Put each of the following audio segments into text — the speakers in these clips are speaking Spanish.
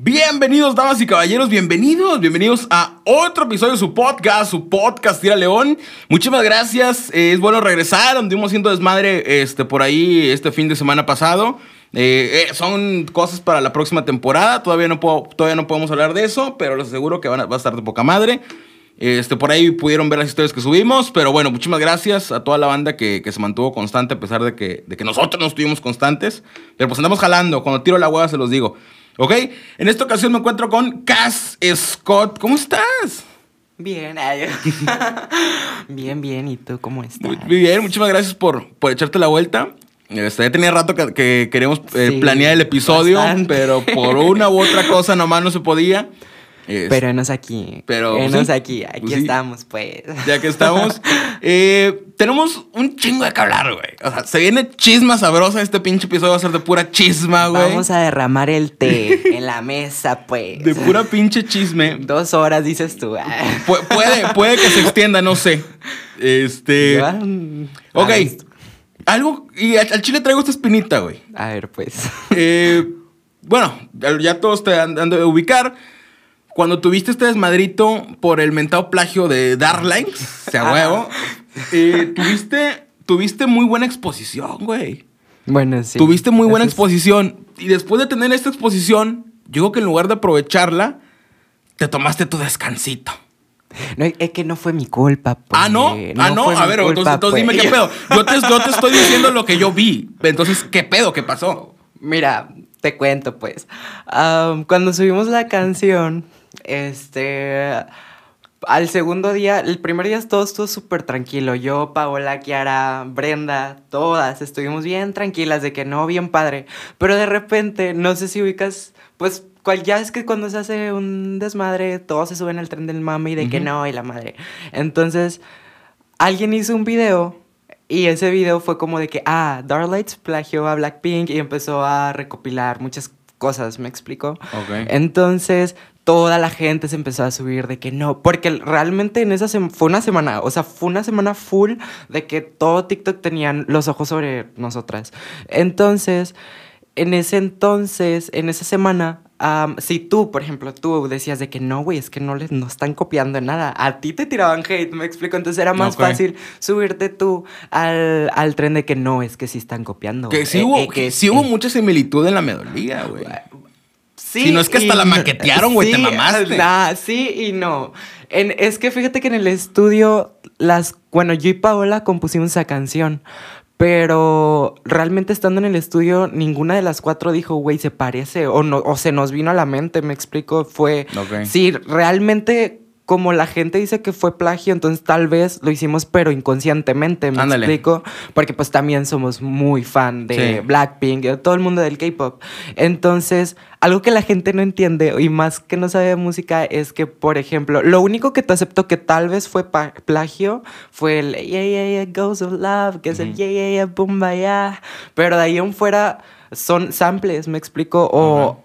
Bienvenidos, damas y caballeros, bienvenidos, bienvenidos a otro episodio de su podcast, su podcast Tira León. Muchísimas gracias, eh, es bueno regresar, anduvimos haciendo desmadre este, por ahí este fin de semana pasado. Eh, eh, son cosas para la próxima temporada, todavía no, puedo, todavía no podemos hablar de eso, pero les aseguro que van a, va a estar de poca madre. Este, por ahí pudieron ver las historias que subimos, pero bueno, muchísimas gracias a toda la banda que, se mantuvo constante a pesar de que, de que nosotros no estuvimos constantes. Pero pues andamos jalando, cuando tiro la hueá se los digo. ¿Ok? En esta ocasión me encuentro con Cass Scott. ¿Cómo estás? Bien, bien, bien. ¿Y tú cómo estás? Muy, muy bien, muchísimas gracias por, por echarte la vuelta. Este, ya tenía rato que, que queríamos eh, Sí, planear el episodio, bastante. pero por una u otra cosa nomás no se podía. Este, Pero enos aquí. Pero, pues, sí. aquí. Aquí Pues, sí. estamos, pues. ya que estamos. eh, tenemos un chingo de que hablar, güey. O sea, se viene chisma sabrosa. Este pinche episodio va a ser de pura chisma, güey. Vamos a derramar el té en la mesa, pues. De pura pinche chisme. Dos horas, dices tú. Pu- puede, puede que se extienda, no sé. Este. Mm, Ok. Algo. Y al, chile traigo esta espinita, güey. A ver, pues. Eh, bueno, ya- ya todos te han han de ubicar. Cuando tuviste este desmadrito por el mentado plagio de Darlings, se a Ah. huevo, eh, tuviste, tuviste muy buena exposición, güey. Bueno, sí. Tuviste muy buena exposición. Y después de tener esta exposición, yo creo que en lugar de aprovecharla, te tomaste tu descansito. No, es que no fue mi culpa, pues. ah, no. ah, no. A ver, culpa, entonces, entonces dime pues. qué pedo. Yo te, yo te estoy diciendo lo que yo vi. Entonces, ¿qué pedo? ¿Qué pasó? Mira, te cuento pues. Cuando subimos la canción, este. Al segundo día, el primer día todo estuvo súper tranquilo. Yo, Paola, Kiara, Brenda, todas estuvimos bien tranquilas de que no, bien padre. Pero de repente, no sé si ubicas, pues cual, ya es que cuando se hace un desmadre, todos se suben al tren del mame y de que no, y la madre. Entonces, alguien hizo un video y ese video fue como de que, ah, Darlights plagió a Blackpink y empezó a recopilar muchas cosas, ¿me explico? Ok. Entonces, toda la gente se empezó a subir de que no, porque realmente en esa fue una semana, o sea, fue una semana full de que todo TikTok tenían los ojos sobre nosotras. Entonces, en ese entonces, en esa semana, si tú, por ejemplo, tú decías de que no, güey, es que no les no están copiando nada, a ti te tiraban hate, me explico, entonces era más fácil subirte tú al, al tren de que no, es que sí están copiando. Que sí eh, hubo, eh, que sí hubo eh, mucha similitud en la melodía, güey. Sí Si no es que hasta y la maquetearon, güey, te mamaste. nah, sí y no. En- es que fíjate que en el estudio, las, bueno, yo y Paola compusimos esa canción, pero realmente estando en el estudio, ninguna de las cuatro dijo, güey, se parece, o, no, o se nos vino a la mente, me explico, fue... Ok. Sí, realmente... Como la gente dice que fue plagio, entonces tal vez lo hicimos, pero inconscientemente, ¿me Ándale. explico? Porque pues también somos muy fan de Sí. Blackpink, de todo el mundo del K-pop. Entonces, algo que la gente no entiende y más que no sabe de música es que, por ejemplo, lo único que te acepto que tal vez fue plagio fue el Yeah, yeah, yeah, goes of love, que es el. Yeah, yeah, yeah, boom, yeah. Pero de ahí en fuera son samples, me explico, o.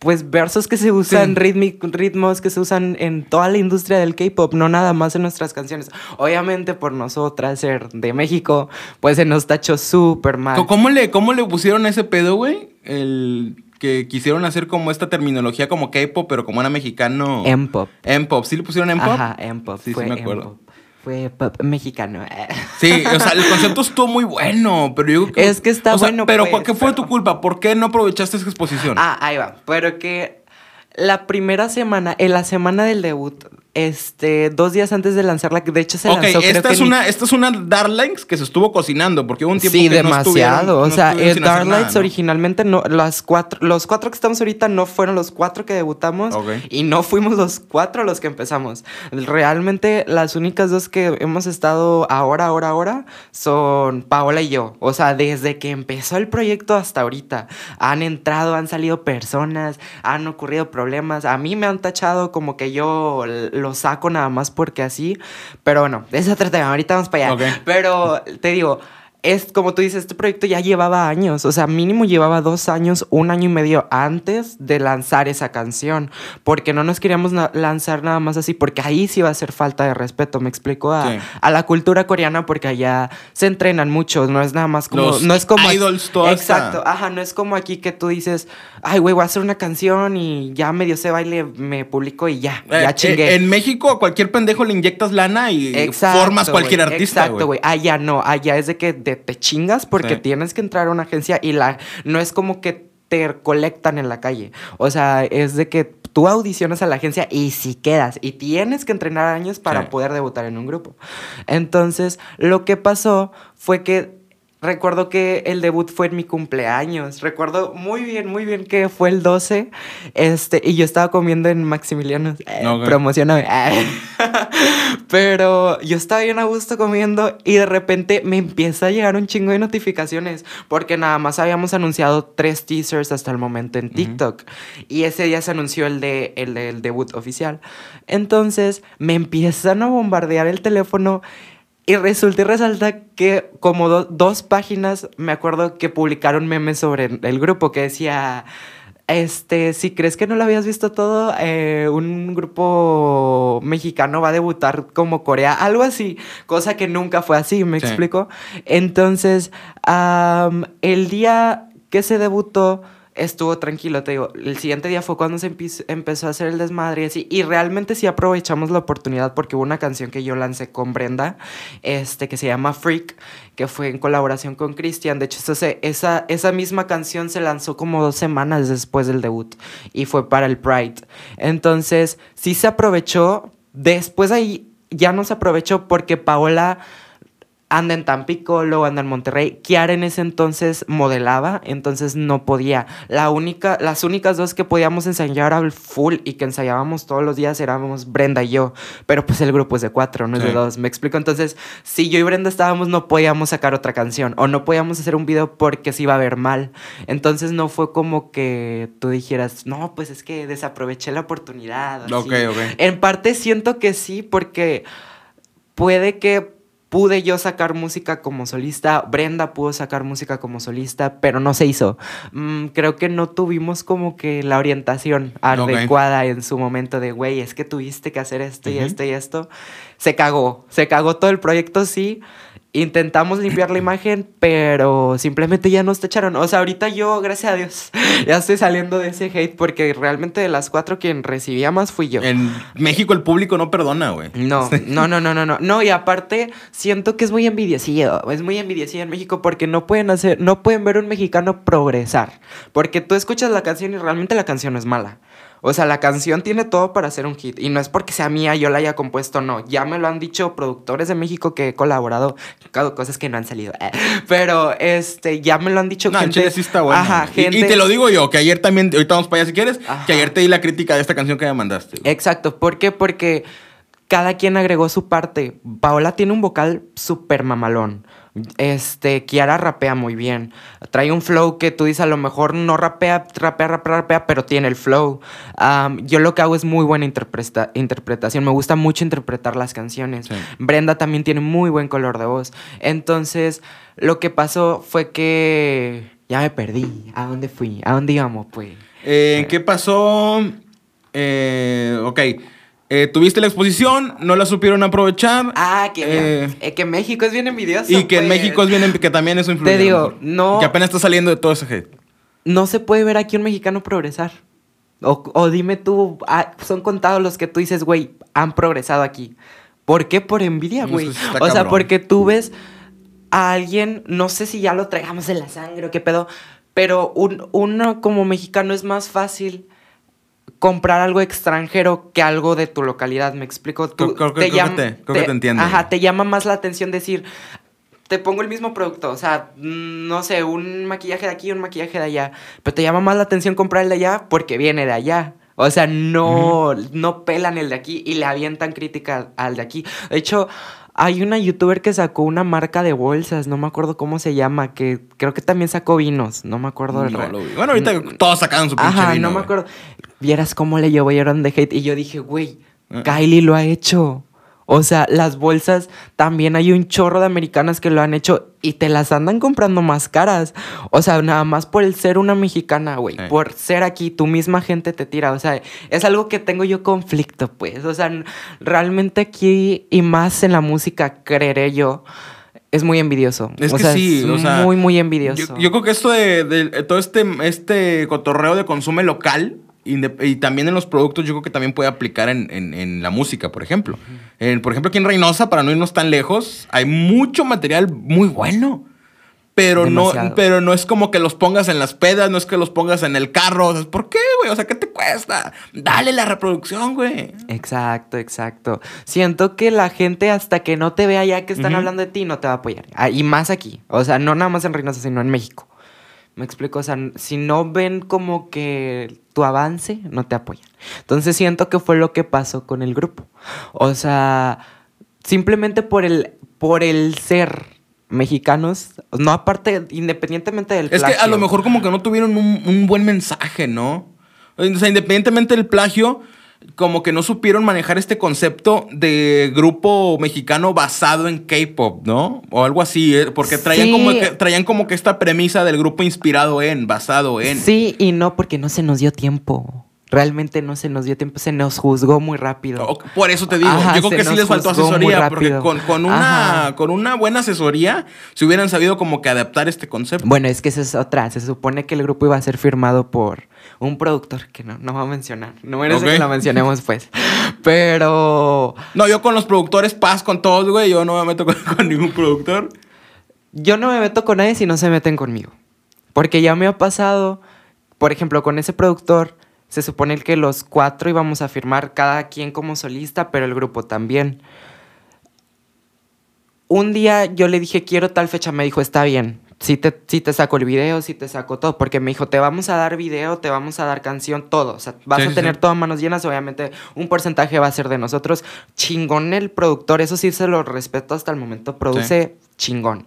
Pues versos que se usan, Sí. ritmos que se usan en toda la industria del K-pop, no nada más en nuestras canciones. Obviamente por nosotras ser de México, pues se nos tachó súper mal. ¿Cómo le, ¿Cómo le pusieron ese pedo, güey? El que quisieron hacer como esta terminología como K-pop, pero como era mexicano. M-pop. M-pop. ¿Sí le pusieron M-pop? Ajá, M-pop. Sí, sí me acuerdo. Fue pop mexicano. Sí, o sea, el concepto estuvo muy bueno, pero yo creo Es que está o sea, bueno, Pero pues, ¿qué fue pero- tu culpa? ¿Por qué no aprovechaste esa exposición? Ah, ahí va. Pero que la primera semana, en la semana del debut, este, dos días antes de lanzarla, que de hecho se ok, lanzó, creo esta que es, ni- una, esta es una Darlings que se estuvo cocinando, porque hubo un tiempo Sí, que no demasiado. no o sea, estuvieron eh, nada, ¿no? originalmente no, las cuatro, los cuatro que estamos ahorita no fueron los cuatro que debutamos Ok. y no fuimos los cuatro los que empezamos. Realmente las únicas dos que hemos estado ahora, ahora, ahora son Paola y yo. O sea, desde que empezó el proyecto hasta ahorita han entrado, han salido personas, han ocurrido problemas. A mí me han tachado como que yo lo saco nada más porque así. Pero bueno, es otro tema. Ahorita vamos para allá. Pero te digo, es como tú dices, este proyecto ya llevaba años, o sea, mínimo llevaba dos años, un año y medio antes de lanzar esa canción, porque no nos queríamos lanzar nada más así, porque ahí sí va a ser falta de respeto, me explico a, a la cultura coreana, porque allá se entrenan muchos, no es nada más como... no es como... Idols, Exacto, ajá, no es como aquí que tú dices, ay, güey, voy a hacer una canción y ya medio se baile, me publico y ya, ya eh, chingué. Eh, en México a cualquier pendejo le inyectas lana y formas cualquier artista. Exacto, güey, allá no, allá es de que te chingas porque tienes que entrar a una agencia y la no es como que te colectan en la calle. O sea, es de que tú audicionas a la agencia y si quedas y tienes que entrenar años para poder debutar en un grupo. Entonces, lo que pasó fue que Recuerdo que el debut fue en mi cumpleaños. Recuerdo muy bien, muy bien que fue el 12. Este, y yo estaba comiendo en Maximiliano. Eh, Promocioname. Pero yo estaba bien a gusto comiendo y de repente me empieza a llegar un chingo de notificaciones. Porque nada más habíamos anunciado tres teasers hasta el momento en TikTok. Y ese día se anunció el, de, el del debut oficial. Entonces me empiezan a bombardear el teléfono y resulta y resalta que como dos páginas, me acuerdo que publicaron memes sobre el grupo que decía, este, si crees que no lo habías visto todo, eh, un grupo mexicano va a debutar como Corea, algo así, cosa que nunca fue así, ¿me explico? Entonces, el día que se debutó, estuvo tranquilo, te digo, el siguiente día fue cuando se empezó a hacer el desmadre y y realmente sí aprovechamos la oportunidad porque hubo una canción que yo lancé con Brenda, este, que se llama Freak, que fue en colaboración con Christian, de hecho esa, esa misma canción se lanzó como dos semanas después del debut y fue para el Pride, entonces sí se aprovechó, después ahí ya no se aprovechó porque Paola anda en Tampico, luego anda en Monterrey. Kiara en ese entonces modelaba, entonces no podía. La única, las únicas dos que podíamos ensayar al full y que ensayábamos todos los días éramos Brenda y yo. Pero pues el grupo es de cuatro, no es de dos. Me explico. Entonces, si yo y Brenda estábamos, no podíamos sacar otra canción o no podíamos hacer un video porque se iba a ver mal. Entonces no fue como que tú dijeras, no, pues es que desaproveché la oportunidad. Ok, ok. En parte siento que sí, porque puede que pude yo sacar música como solista, Brenda pudo sacar música como solista, pero no se hizo. Mm, creo que no tuvimos como que la orientación adecuada en su momento de, güey, es que tuviste que hacer esto y esto y esto. Se cagó, se cagó todo el proyecto, sí. Intentamos limpiar la imagen, pero simplemente ya nos tacharon. O sea, ahorita yo, gracias a Dios, ya estoy saliendo de ese hate porque realmente de las cuatro quien recibía más fui yo. En México el público no perdona, güey. No, no, no, no, no, no. No, y aparte siento que es muy envidiosillo. Es muy envidiosillo en México porque no pueden hacer, no pueden ver un mexicano progresar. Porque tú escuchas la canción y realmente la canción es mala. O sea, la canción tiene todo para ser un hit. Y no es porque sea mía, yo la haya compuesto, no. Ya me lo han dicho productores de México que he colaborado. Cosas que no han salido. Eh. Pero este, ya me lo han dicho no, gente. sí está bueno. Ajá, gente. Y, te lo digo yo, que ayer también, ahorita vamos para allá si quieres, que ayer te di la crítica de esta canción que me mandaste. Exacto. ¿Por qué? Porque cada quien agregó su parte. Paola tiene un vocal súper mamalón. Este, Kiara rapea muy bien. Trae un flow que tú dices, a lo mejor no rapea, rapea, rapea, rapea, pero tiene el flow. yo lo que hago es muy buena interpretación. Me gusta mucho interpretar las canciones. Brenda también tiene muy buen color de voz. Entonces, lo que pasó fue que ya me perdí. ¿A dónde fui? ¿A dónde íbamos, pues? Eh, ¿Qué pasó? Eh, ok. Eh, tuviste la exposición, no la supieron aprovechar. Ah, que, eh, eh, que México es bien envidioso. Y que en pues. México es bien, que también eso influye. Te digo, no. Que apenas está saliendo de todo ese hate. No se puede ver aquí un mexicano progresar. O, dime tú, ah, son contados los que tú dices, güey, han progresado aquí. ¿Por qué? Por envidia, güey. o sea, porque tú ves a alguien, no sé si ya lo traigamos en la sangre o qué pedo, pero un, uno como mexicano es más fácil comprar algo extranjero que algo de tu localidad. ¿Me explico? Tú, creo, te llama, que te, entiendo. Ajá, te llama más la atención decir, te pongo el mismo producto, o sea, no sé, un maquillaje de aquí, un maquillaje de allá, pero te llama más la atención comprar el de allá porque viene de allá. O sea, no, no pelan el de aquí y le avientan crítica al de aquí. De hecho, hay una youtuber que sacó una marca de bolsas, no me acuerdo cómo se llama, que creo que también sacó vinos, no me acuerdo. No, Bueno, ahorita todos sacaron su pinche Ajá, no me acuerdo. Vieras cómo le llevaron de hate y yo dije, güey, ah. Kylie lo ha hecho. O sea, las bolsas también hay un chorro de americanas que lo han hecho y te las andan comprando más caras. O sea, nada más por el ser una mexicana, güey. Sí. Por ser aquí, tu misma gente te tira. O sea, es algo que tengo yo conflicto, pues. O sea, realmente aquí y más en la música, creeré yo, es muy envidioso. Es o que sea, sí, es o sea, muy, muy envidioso. yo creo que esto de, de- todo este, este cotorreo de consumo local y también en los productos, yo creo que también puede aplicar en, en- en la música, por ejemplo. En- por ejemplo, aquí en Reynosa, para no irnos tan lejos, hay mucho material muy bueno. Pero no, pero no es como que los pongas en las pedas, no es que los pongas en el carro. O sea, ¿Por qué, güey? O sea, ¿qué te cuesta? Dale la reproducción, güey. Exacto, exacto. Siento que la gente hasta que no te vea ya que están hablando de ti no te va a apoyar. Ah, Y más aquí. O sea, no nada más en Reynosa, sino en México. Me explico, o sea, si no ven como que tu avance, no te apoyan. Entonces siento que fue lo que pasó con el grupo. O sea, simplemente por el, por el ser mexicanos, no aparte, independientemente del Es que a plagio. lo mejor como que no tuvieron un, un buen mensaje, ¿no? O sea, independientemente del plagio, como que no supieron manejar este concepto de grupo mexicano basado en K-pop, ¿no? O algo así, ¿eh? porque traían, Sí. como que, traían como que esta premisa del grupo inspirado en, basado en. Sí y no, porque no se nos dio tiempo. Realmente no se nos dio tiempo, se nos juzgó muy rápido. Por eso te digo, Ajá, yo creo que sí les faltó asesoría, porque con, con una, Ajá. con una buena asesoría se hubieran sabido como que adaptar este concepto. Bueno, es que esa es otra. Se supone que el grupo iba a ser firmado por un productor que no, no va a mencionar. No merece que lo mencionemos, pues. Pero No, yo con los productores, paz con todos, güey, yo no me meto con, con ningún productor. yo no me meto con nadie si no se meten conmigo. Porque ya me ha pasado, por ejemplo, con ese productor, se supone que los cuatro íbamos a firmar cada quien como solista, pero el grupo también. Un día yo le dije, quiero tal fecha, me dijo, está bien. Sí te, sí te saco el video, sí te saco todo, porque me dijo, te vamos a dar video, te vamos a dar canción, todo. O sea, vas Sí, a tener sí. todo a manos llenas, obviamente un porcentaje va a ser de nosotros. Chingón el productor, eso sí se lo respeto hasta el momento, produce chingón.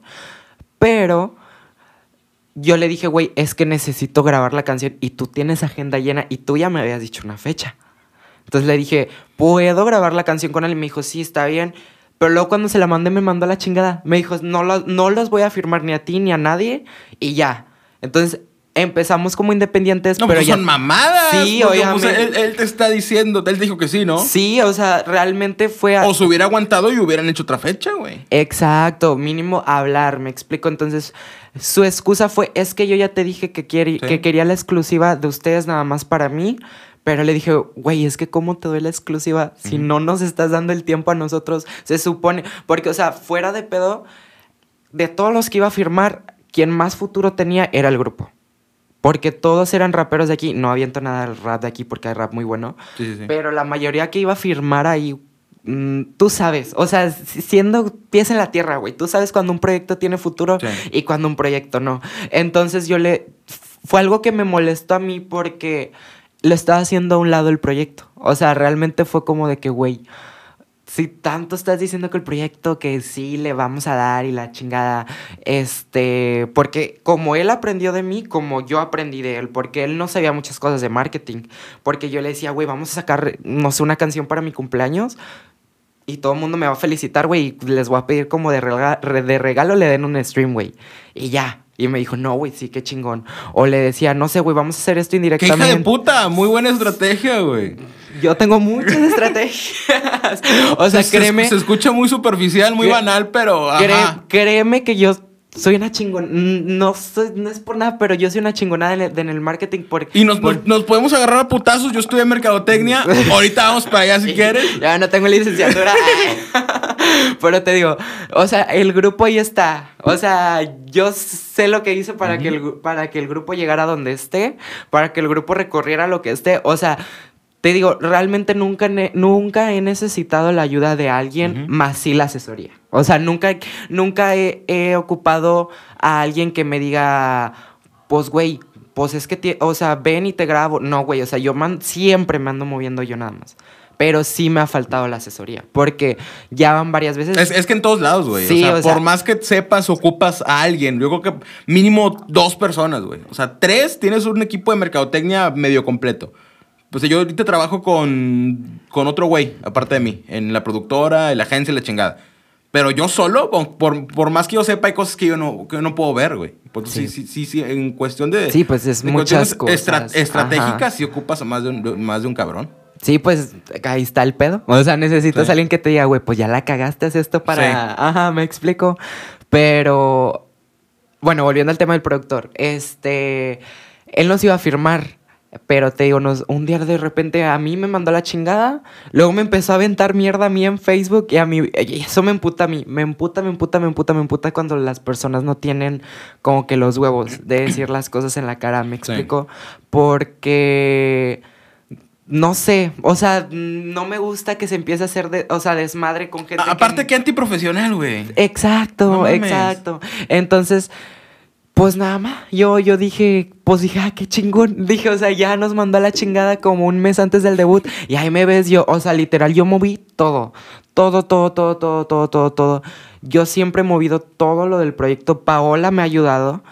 Pero yo le dije, güey, es que necesito grabar la canción y tú tienes agenda llena y tú ya me habías dicho una fecha. Entonces le dije, ¿puedo grabar la canción con él? Y me dijo, sí, está bien. Pero luego cuando se la mandé me mandó la chingada. Me dijo, no, lo- no los voy a firmar ni a ti ni a nadie y ya. Entonces empezamos como independientes, No, pero pues ya... son mamadas. Sí, obviamente. pues, él, él te está diciendo, él dijo que sí, ¿no? Sí, o sea, realmente fue... a- O se hubiera aguantado y hubieran hecho otra fecha, güey. Exacto, mínimo hablar, me explico. Entonces, su excusa fue, es que yo ya te dije que, quiere, Sí. que quería la exclusiva de ustedes nada más para mí, pero le dije, güey, es que cómo te doy la exclusiva si no nos estás dando el tiempo a nosotros. Se supone, porque, o sea, fuera de pedo, de todos los que iba a firmar, quien más futuro tenía era el grupo. Porque todos eran raperos de aquí. No aviento nada del rap de aquí porque hay rap muy bueno. Sí, sí, sí. Pero la mayoría que iba a firmar ahí, mm, tú sabes, o sea, si- siendo pies en la tierra, güey, tú sabes cuando un proyecto tiene futuro y cuando un proyecto no. Entonces yo le... Fue algo que me molestó a mí porque lo estaba haciendo a un lado el proyecto. O sea, realmente fue como de que, güey, si tanto estás diciendo que el proyecto que sí le vamos a dar y la chingada, este, porque como él aprendió de mí, como yo aprendí de él, porque él no sabía muchas cosas de marketing, porque yo le decía, güey, vamos a sacar, no sé, una canción para mi cumpleaños. Y todo el mundo me va a felicitar, güey. Y les voy a pedir como de, rega- re- de regalo le den un stream, güey. Y ya. Y me dijo, no, güey, sí, qué chingón. O le decía, no sé, güey, vamos a hacer esto ¡Qué indirectamente. hija de puta! Muy buena estrategia, güey. Yo tengo muchas estrategias. o sea, Se- créeme. Se, escucha muy superficial, muy banal, pero. Ajá. créeme que yo soy una chingona. No, soy- no es por nada, pero yo soy una chingonada en el, en el marketing. Porque, Y nos, por- nos, podemos agarrar a putazos. Yo estudié mercadotecnia. Ahorita vamos para allá si quieres. Ya no tengo licenciatura. Pero te digo, o sea, el grupo ahí está. O sea, yo sé lo que hice para, que, el, para que el grupo llegara donde esté, para que el grupo recorriera lo que esté. O sea, te digo, realmente nunca, nunca he necesitado la ayuda de alguien, más sí la asesoría. O sea, nunca, nunca he, he ocupado a alguien que me diga, pues, güey, pues es que, o sea, ven y te grabo. No, güey, o sea, yo man- siempre me ando moviendo yo nada más. Pero sí me ha faltado la asesoría, porque ya van varias veces. Es, es que en todos lados, güey. Sí, o sea, o sea- por más que sepas, ocupas a alguien. Yo creo que mínimo dos personas, güey. O sea, tres tienes un equipo de mercadotecnia medio completo. Pues yo ahorita trabajo con, con otro güey, aparte de mí, en la productora, en la agencia y la chingada. Pero yo solo, por, por, más que yo sepa, hay cosas que yo no, que no puedo ver, güey. Porque sí. sí, sí, sí, en cuestión de... Sí, pues es muchas cosas. estratégicas, si ocupas a más de, un, más de un cabrón. Sí, pues ahí está el pedo. O sea, necesitas a alguien que te diga, güey, pues ya la cagaste, haz esto para... Ajá, me explico. Pero, bueno, volviendo al tema del productor. Este, él nos iba a firmar pero te digo, un día de repente a mí me mandó la chingada, luego me empezó a aventar mierda a mí en Facebook y a mí, eso me emputa a mí, me emputa, me emputa, me emputa, me emputa cuando las personas no tienen como que los huevos de decir las cosas en la cara, ¿me explico? Porque no sé, o sea, no me gusta que se empiece a hacer, de, o sea, desmadre con gente. aparte que, antiprofesional, güey. Exacto, exacto. Entonces, pues nada más, yo, yo dije, pues dije, ah, qué chingón. Dije, o sea, ya nos mandó a la chingada como un mes antes del debut. Y ahí me ves yo, o sea, literal, yo moví todo. Todo, todo, todo, todo, todo, todo, todo. Yo siempre he movido todo lo del proyecto. Paola me ha ayudado.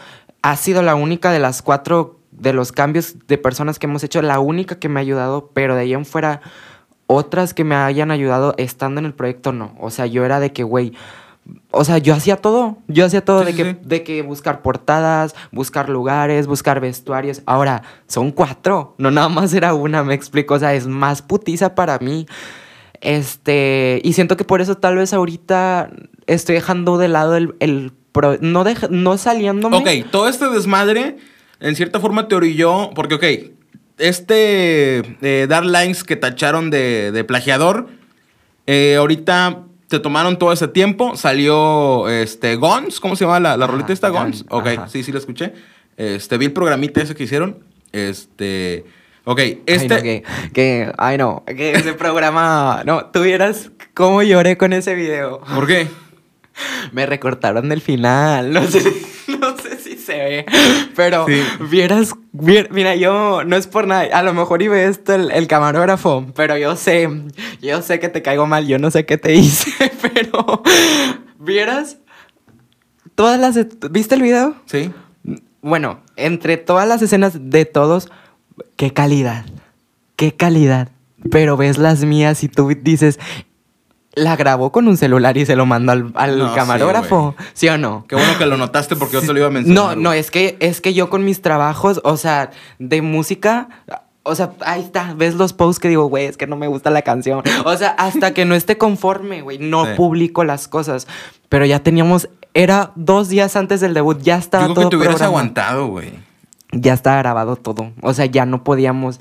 Ha sido la única de las cuatro de los cambios de personas que hemos hecho, la única que me ha ayudado, pero de ahí en fuera, otras que me hayan ayudado estando en el proyecto, no. O sea, yo era de que, güey, o sea, yo hacía todo. Yo hacía todo de, que, de que buscar portadas, buscar lugares, buscar vestuarios. Ahora, son cuatro. No nada más era una, me explico. O sea, es más putiza para mí. Este. Y siento que por eso tal vez ahorita estoy dejando de lado el. el no, no saliéndome. Ok, todo este desmadre, en cierta forma te orilló. Porque, ok, este. Eh, Dark Lines que tacharon de, de plagiador. Eh, ahorita te tomaron todo ese tiempo, salió este Gons, ¿cómo se llama la, la rolita esta? Gons. Ok, sí, sí la escuché. Este, vi el programita ese que hicieron. Este. Ok, este. Ay, que, que, ay, no, que ese programa. No, tuvieras cómo lloré con ese video. ¿Por qué? Me recortaron del final. No sé, no sé si se ve. Pero vieras, mira, yo no es por nada. A lo mejor iba esto el, el, camarógrafo, pero yo sé, yo sé que te caigo mal. Yo no sé qué te hice, pero vieras todas las. ¿Viste el video? Sí. Bueno, entre todas las escenas de todos, qué calidad. Qué calidad. Pero ves las mías y tú dices, la grabó con un celular y se lo mandó al, camarógrafo. Sí, o no? Qué bueno que lo notaste porque yo te lo iba a mencionar. No, no, es que, es que yo con mis trabajos, o sea, de música. O sea, ahí está, ves los posts que digo, güey, es que no me gusta la canción. O sea, hasta que no esté conforme, güey, no publico las cosas. Pero ya teníamos, era dos días antes del debut, ya estaba Digo todo que te hubieras aguantado, güey. Ya estaba grabado todo. O sea, ya no podíamos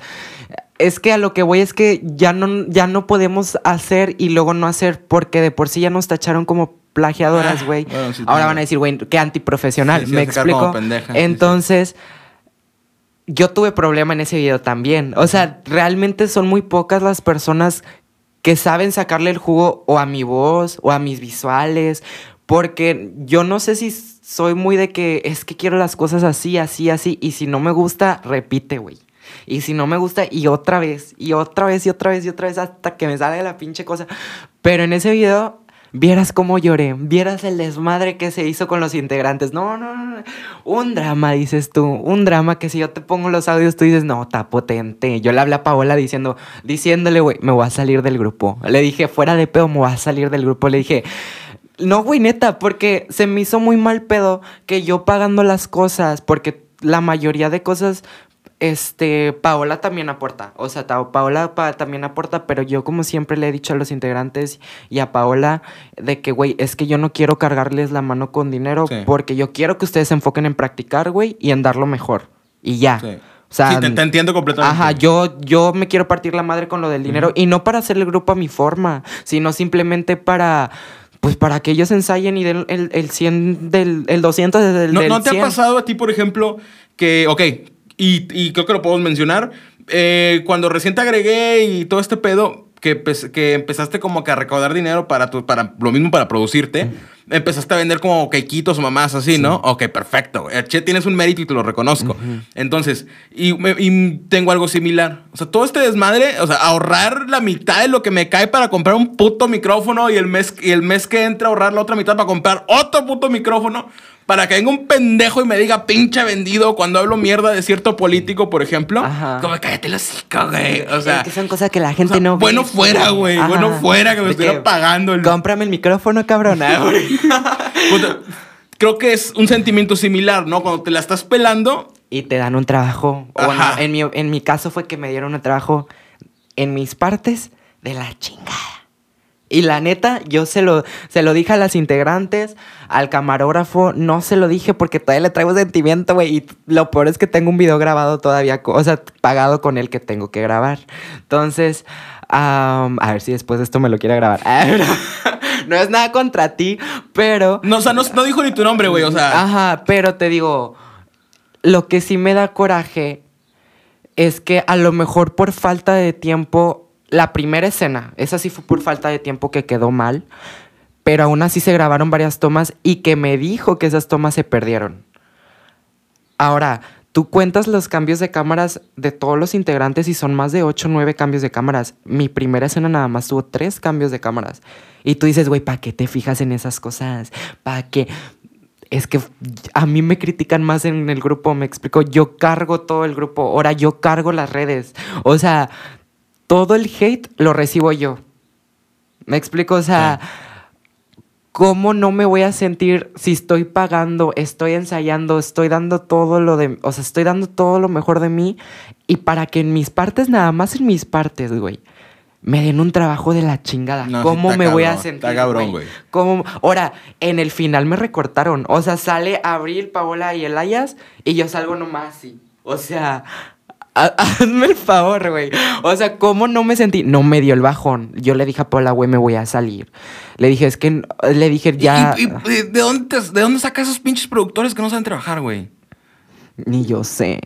es que a lo que voy es que ya no, ya no podemos hacer y luego no hacer porque de por sí ya nos tacharon como plagiadoras, ah, güey. Ahora van a decir, güey, qué antiprofesional, me explico. Entonces, yo tuve problema en ese video también. O sea, realmente son muy pocas las personas que saben sacarle el jugo o a mi voz o a mis visuales, porque yo no sé si soy muy de que es que quiero las cosas así, así, así, y si no me gusta, repite, güey. Y si no me gusta, y otra vez, y otra vez, y otra vez, y otra vez, hasta que me sale la pinche cosa. Pero en ese video, vieras cómo lloré, vieras el desmadre que se hizo con los integrantes. No, no, no, un drama, dices tú, un drama que si yo te pongo los audios, tú dices, no, está potente. Yo le hablé a Paola diciendo, diciéndole, güey, me voy a salir del grupo. Le dije, fuera de pedo, me voy a salir del grupo. Le dije, no, güey, neta, porque se me hizo muy mal pedo que yo pagando las cosas, porque la mayoría de cosas este, Paola también aporta, o sea, Paola también aporta, pero yo como siempre le he dicho a los integrantes y a Paola de que, güey, es que yo no quiero cargarles la mano con dinero porque yo quiero que ustedes se enfoquen en practicar, güey, y en darlo mejor. Y ya. O sea, te, entiendo completamente. Ajá, yo, yo me quiero partir la madre con lo del dinero y no para hacer el grupo a mi forma, sino simplemente para pues para que ellos ensayen y den el, el 100 del el 200 del, ¿No, ¿No te ha pasado a ti, por ejemplo, que, ok, y, creo que lo podemos mencionar. Eh, cuando recién te agregué y todo este pedo, que, que empezaste como que a recaudar dinero para, tu, para lo mismo para producirte, empezaste a vender como quequitos o mamás así, ¿no? Ok, perfecto. Che, tienes un mérito y te lo reconozco. Entonces, y, y, tengo algo similar. O sea, todo este desmadre, o sea, ahorrar la mitad de lo que me cae para comprar un puto micrófono y el mes, y el mes que entra ahorrar la otra mitad para comprar otro puto micrófono para que venga un pendejo y me diga pinche vendido cuando hablo mierda de cierto político, por ejemplo. Ajá. Como cállate la cica, güey. O sea. Es que son cosas que la gente no. Bueno fuera, güey. Bueno fuera que me estuviera pagando. El... Cómprame el micrófono, cabrón. Creo que es un sentimiento similar, ¿no? Cuando te la estás pelando. Y te dan un trabajo. bueno, en mi, en mi caso fue que me dieron un trabajo en mis partes de la chingada. Y la neta, yo se lo, se lo dije a las integrantes, al camarógrafo, no se lo dije porque todavía le traigo sentimiento, güey. Y lo peor es que tengo un video grabado todavía, o sea, pagado con el que tengo que grabar. Entonces, a ver si después de esto me lo quiere grabar. no es nada contra ti, pero... No, o sea, no, no dijo ni tu nombre, güey, o sea... Ajá, pero te digo, lo que sí me da coraje es que a lo mejor por falta de tiempo la primera escena, esa sí fue por falta de tiempo que quedó mal, pero aún así se grabaron varias tomas y que me dijo que esas tomas se perdieron. Ahora, tú cuentas los cambios de cámaras de todos los integrantes y son más de 8 o 9 cambios de cámaras. Mi primera escena nada más tuvo 3 cambios de cámaras. Y tú dices, güey, ¿para qué te fijas en esas cosas? ¿Para qué? Es que a mí me critican más en el grupo, me explico. Yo cargo todo el grupo, ahora yo cargo las redes. O sea, todo el hate lo recibo yo. ¿Me explico? O sea, ¿cómo no me voy a sentir si estoy pagando, estoy ensayando, estoy dando todo lo de, o sea, estoy dando todo lo mejor de mí y para que en mis partes, nada más en mis partes, güey, me den un trabajo de la chingada. ¿Cómo me voy a sentir? Está cabrón, güey. Ahora, en el final me recortaron. O sea, sale Abril, Paola y Elayas y yo salgo nomás así. O sea, Hazme el favor, güey. O sea, ¿cómo no me sentí? No me dio el bajón. Yo le dije a Paula, güey, me voy a salir. Le dije, es que. Le dije, ya. ¿Y, de, dónde ¿De dónde sacas esos pinches productores que no saben trabajar, güey? Ni yo sé.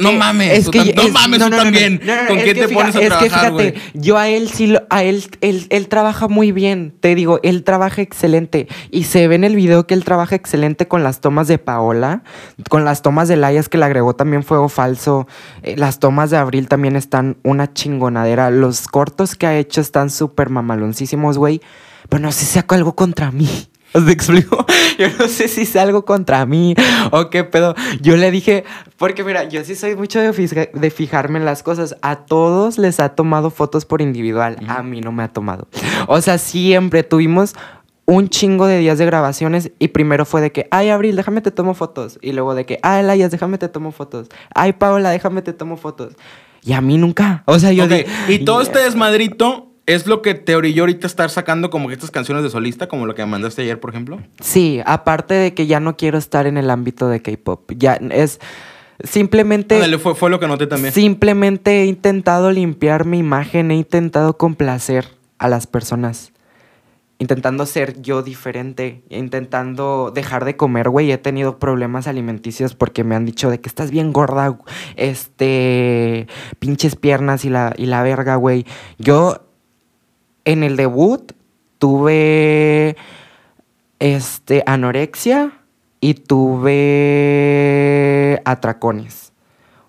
No mames, no mames tú también. ¿Con qué te pones a es trabajar, Es que fíjate, yo a él sí, a él, él, él, trabaja muy bien. Te digo, él trabaja excelente. Y se ve en el video que él trabaja excelente con las tomas de Paola, con las tomas de Layas que le agregó también fuego falso. Eh, las tomas de Abril también están una chingonadera. Los cortos que ha hecho están súper mamaloncísimos, güey. Pero no sé si saco algo contra mí. ¿Os explico? Yo no sé si es algo contra mí o qué pedo. Yo le dije, porque mira, yo sí soy mucho de, fijarme en las cosas. A todos les ha tomado fotos por individual. A mí no me ha tomado. O sea, siempre tuvimos un chingo de días de grabaciones y primero fue de que, ay, Abril, déjame te tomo fotos. Y luego de que, ay, Elayas, déjame te tomo fotos. Ay, Paola, déjame te tomo fotos. Y a mí nunca. O sea, yo... y todo este desmadrito ¿Es lo que te orilló ahorita estar sacando como que estas canciones de solista, como lo que mandaste ayer, por ejemplo? Sí, aparte de que ya no quiero estar en el ámbito de K-pop. Ya es simplemente. Fue lo que noté también. Simplemente he intentado limpiar mi imagen, he intentado complacer a las personas. Intentando ser yo diferente, intentando dejar de comer, güey. He tenido problemas alimenticios porque me han dicho de que estás bien gorda, este, pinches piernas y la, y la verga, güey. Yo en el debut tuve este, anorexia y tuve atracones.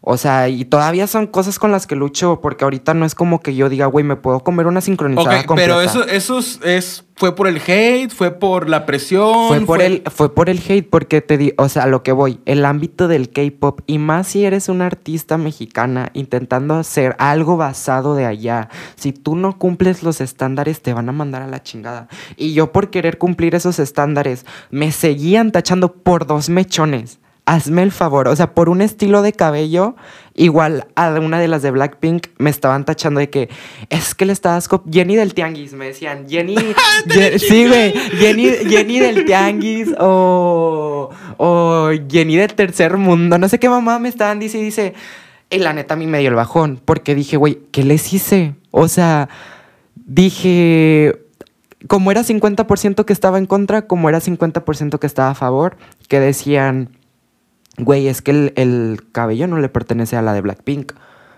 O sea, y todavía son cosas con las que lucho, porque ahorita no es como que yo diga, güey, me puedo comer una sincronizada okay, Pero eso, eso es, fue por el hate, fue por la presión. Fue por el, fue por el hate, porque te di, o sea, a lo que voy, el ámbito del K-pop, y más si eres una artista mexicana intentando hacer algo basado de allá. Si tú no cumples los estándares, te van a mandar a la chingada. Y yo por querer cumplir esos estándares, me seguían tachando por dos mechones hazme el favor, o sea, por un estilo de cabello, igual a una de las de Blackpink me estaban tachando de que es que le estabas Jenny del Tianguis, me decían, Jenny, sí, güey, Jenny, Jenny del Tianguis o, o Jenny del Tercer Mundo, no sé qué mamá me estaban dice y dice, y la neta a mí me dio el bajón, porque dije, güey, ¿qué les hice? O sea, dije, como era 50% que estaba en contra, como era 50% que estaba a favor, que decían güey, es que el, cabello no le pertenece a la de Blackpink.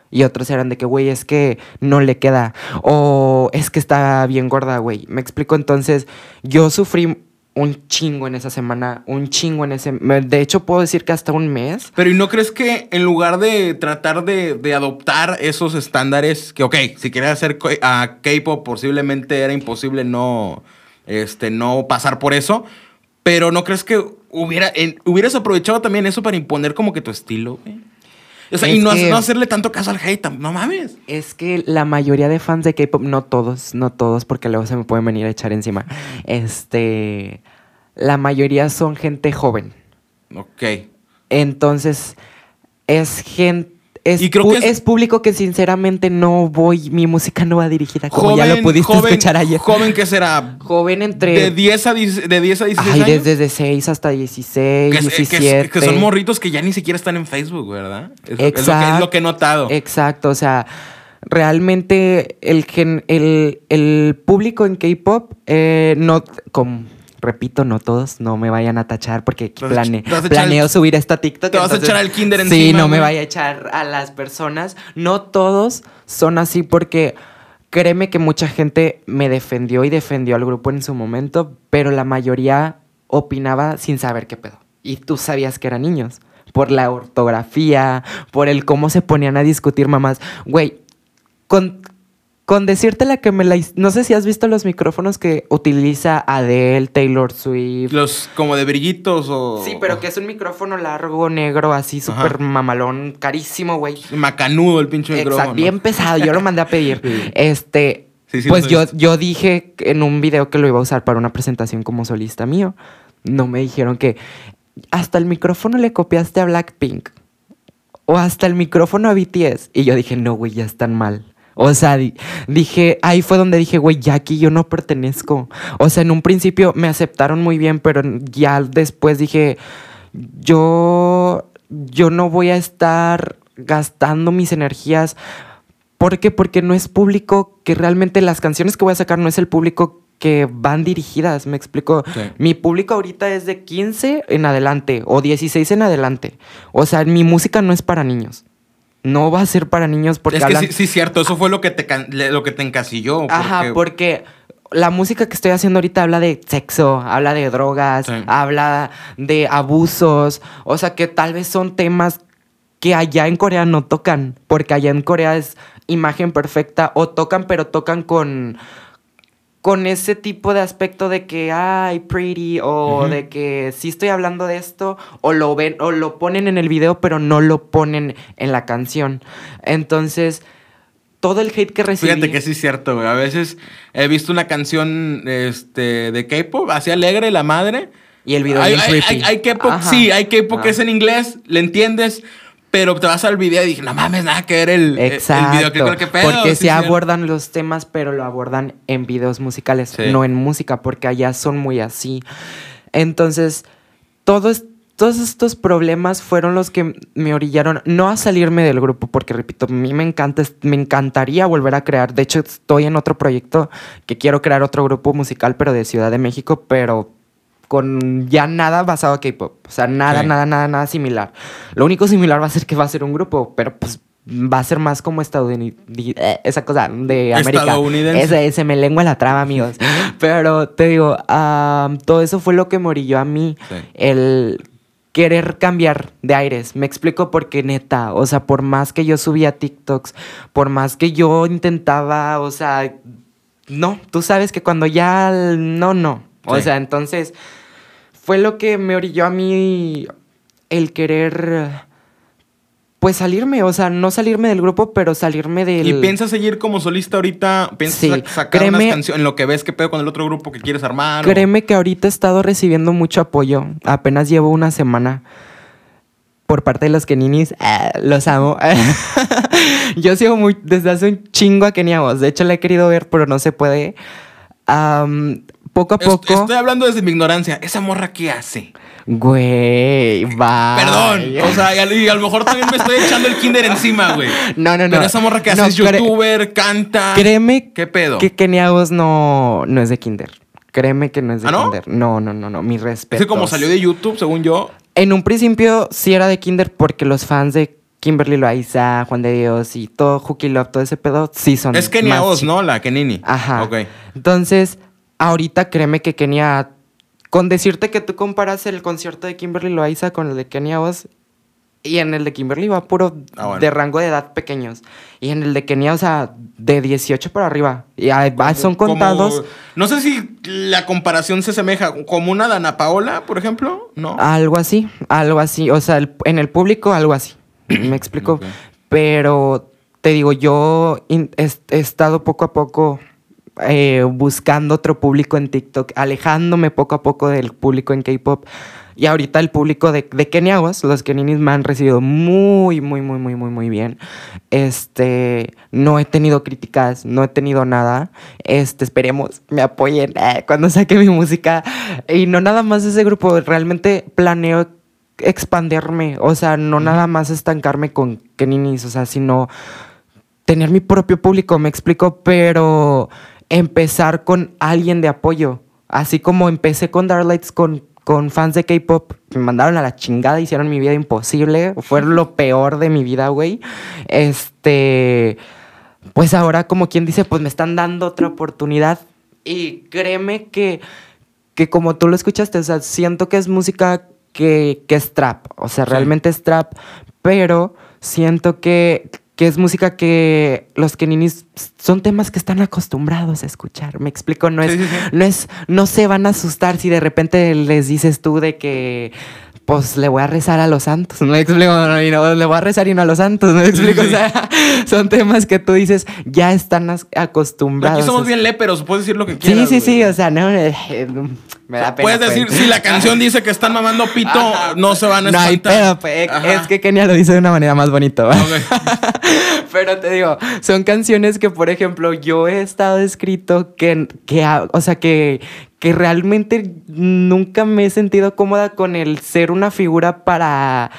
Y otros eran de que, güey, es que no le queda. O es que está bien gorda, güey. Me explico. Entonces, yo sufrí un chingo en esa semana, un chingo en ese... De hecho, puedo decir que hasta un mes. Pero ¿y no crees que en lugar de tratar de, de adoptar esos estándares, que ok, si quieres hacer a K-pop posiblemente era imposible no, este, no pasar por eso, pero ¿no crees que hubiera, en- hubieras aprovechado también eso para imponer como que tu estilo, güey? O sea, y no, que- no hacerle tanto caso al hate, no mames. Es que la mayoría de fans de K-pop, no todos, no todos, porque luego se me pueden venir a echar encima. Este. La mayoría son gente joven. Ok. Entonces, es gente. Es, Y creo que es- es público que sinceramente no voy, mi música no va dirigida como ya lo pudiste joven, escuchar ayer. Joven que será Joven entre... de 10 a 10, de 10 a 16 Ay, años. desde 6 hasta 16, que, es- que es- 17. que son morritos que ya ni siquiera están en Facebook, ¿verdad? Es, lo, que, es lo que he notado. Exacto, o sea, realmente el, gen- el, el público en K-pop, eh, no, como, repito, no todos, no me vayan a tachar porque plane- planeo el- subir esta TikTok. te vas a echar al kinder Sí, encima, no me vaya a echar a las personas. No todos son así porque créeme que mucha gente me defendió y defendió al grupo en su momento, pero la mayoría opinaba sin saber qué pedo. Y tú sabías que eran niños. Por la ortografía, por el cómo se ponían a discutir mamás. Güey, con, con decirte la que me la... No sé si has visto los micrófonos que utiliza Adele, Taylor Swift. Los como de brillitos o. Sí, pero que es un micrófono largo, negro, así súper mamalón, carísimo, güey. Macanudo el pinche micrófono. Exacto, bien pesado, yo lo mandé a pedir. Este, Sí, sí, pues yo, visto. yo dije en un video que lo iba a usar para una presentación como solista mío. No me dijeron que hasta el micrófono le copiaste a Blackpink. O hasta el micrófono a BTS. Y yo dije, no, güey, ya están mal. O sea, di- dije, ahí fue donde dije, güey, ya aquí yo no pertenezco. O sea, en un principio me aceptaron muy bien, pero ya después dije, yo, yo no voy a estar gastando mis energías. ¿Por qué? Porque no es público que realmente las canciones que voy a sacar no es el público que van dirigidas, me explico. Sí. Mi público ahorita es de 15 en adelante o 16 en adelante. O sea, mi música no es para niños. No va a ser para niños porque es que hablan- sí, sí, cierto. Eso fue lo que te, lo que te encasilló. Ajá, porque la música que estoy haciendo ahorita habla de sexo, habla de drogas, Sí. habla de abusos, o sea que tal vez son temas que allá en Corea no tocan, porque allá en Corea es imagen perfecta o tocan, pero tocan con con ese tipo de aspecto de que ay pretty o de que sí estoy hablando de esto o lo ven o lo ponen en el video pero no lo ponen en la canción. Entonces, todo el hate que recibí Fíjate que sí es cierto, güey. A veces he visto una canción este, de K-pop, así alegre, la madre. y el video hay, bien hay, creepy. hay- hay K-pop, sí, hay K-pop que es en inglés, le entiendes, pero te vas al video y dije, no mames, nada que ver el, el Exacto. video. ¿Qué, qué pedo? porque Sí, se sí, abordan los temas, pero lo abordan en videos musicales, Sí. no en música, porque allá son muy así. Entonces, todo es- todos estos problemas fueron los que me orillaron no a salirme del grupo, porque repito, a mí me encanta, me encantaría volver a crear. De hecho, estoy en otro proyecto que quiero crear otro grupo musical, pero de Ciudad de México, pero con ya nada basado a K-pop. O sea, nada, Sí. nada, nada, nada similar. Lo único similar va a ser que va a ser un grupo, pero pues va a ser más como estadounidense. Esa cosa de América. Estadounidense. Ese, ese me lengua la traba, amigos. Pero te digo, ah, todo eso fue lo que me orilló a mí. Sí. El querer cambiar de aires. Me explico porque neta, o sea, por más que yo subía TikToks, por más que yo intentaba, o sea, no, tú sabes que cuando ya no, no. O Sí. sea, entonces fue lo que me orilló a mí el querer pues salirme, o sea, no salirme del grupo, pero salirme del ¿Y piensas seguir como solista ahorita? ¿Piensas Sí, sac- sacar créeme- unas canciones en lo que ves que pedo con el otro grupo que quieres armar? o- Créeme que ahorita he estado recibiendo mucho apoyo. Apenas llevo una semana por parte de los Keninis. Ah, los amo. Yo sigo muy desde hace un chingo a Keniagos. De hecho, la he querido ver, pero no se puede. Am, poco a poco. Estoy hablando desde mi ignorancia. ¿Esa morra qué hace? Güey, va. Perdón. O sea, y a, lo mejor también me estoy echando el kinder encima, güey. No, no, no. Pero esa morra que hace No, es youtuber, canta. Créeme ¿Qué pedo? que Keniagos no, no es de Kinder. Créeme que no es de ¿Ah, no? Kinder. No, no, no, no. Mi Es respeto. que como salió de YouTube, según yo. En un principio sí era de Kinder porque los fans de Kimberly Loaiza, Juan de Dios y todo Hooky Love, todo ese pedo, sí son. Es Kenia Oz, ¿no? La Kenini. Ajá. Ok. Entonces, ahorita créeme que Kenia con decirte que tú comparas el concierto de Kimberly Loaiza con el de Kenia Oz y en el de Kimberly va puro Ah, bueno. de rango de edad pequeños. Y en el de Kenia, o sea, de 18 para arriba. Y ahí va- son Como- contados. no sé si la comparación se asemeja como una Dana Paola, por ejemplo, ¿no? Algo así, algo así. O sea, el- en el público, algo así. Me explico. Pero te digo, yo he estado poco a poco eh, buscando otro público en TikTok, alejándome poco a poco del público en K-pop. Y ahorita el público de, de Kenia Oz, los Keninis me han recibido muy, muy, muy, muy, muy, muy bien. Este, no he tenido críticas, no he tenido nada. Este, esperemos, me apoyen eh, cuando saque mi música. Y no nada más ese grupo, realmente planeo expandirme, o sea, no nada más estancarme con Keninis, o sea, sino tener mi propio público, me explico, pero empezar con alguien de apoyo, así como empecé con Darlights con, con fans de K-pop, me mandaron a la chingada, hicieron mi vida imposible, fue lo peor de mi vida, güey. Este, pues ahora como quien dice, pues me están dando otra oportunidad y créeme que que como tú lo escuchaste, o sea, siento que es música que, que es trap, o sea, Sí. realmente es trap, pero siento que, que es música que los keninis son temas que están acostumbrados a escuchar, me explico, no es, Sí, sí, sí. no es, no se van a asustar si de repente les dices tú de que pues le voy a rezar a los santos, no me explico, no, y no, le voy a rezar y no a los santos, no me explico, o sea, son temas que tú dices, ya están acostumbrados. Aquí somos bien léperos, puedes decir lo que Sí, quieras. sí, sí, güey. o sea, no, eh, me da pena. Puedes pues. decir, si la canción dice que están mamando pito, Ajá, no se van a No hay espantar. pedo, pues, es que Kenia lo dice de una manera más bonita, ¿va? Ok. Pero te digo, son canciones que, por ejemplo, yo he estado escrito que, que ha- o sea, que, que realmente nunca me he sentido cómoda con el ser una figura para,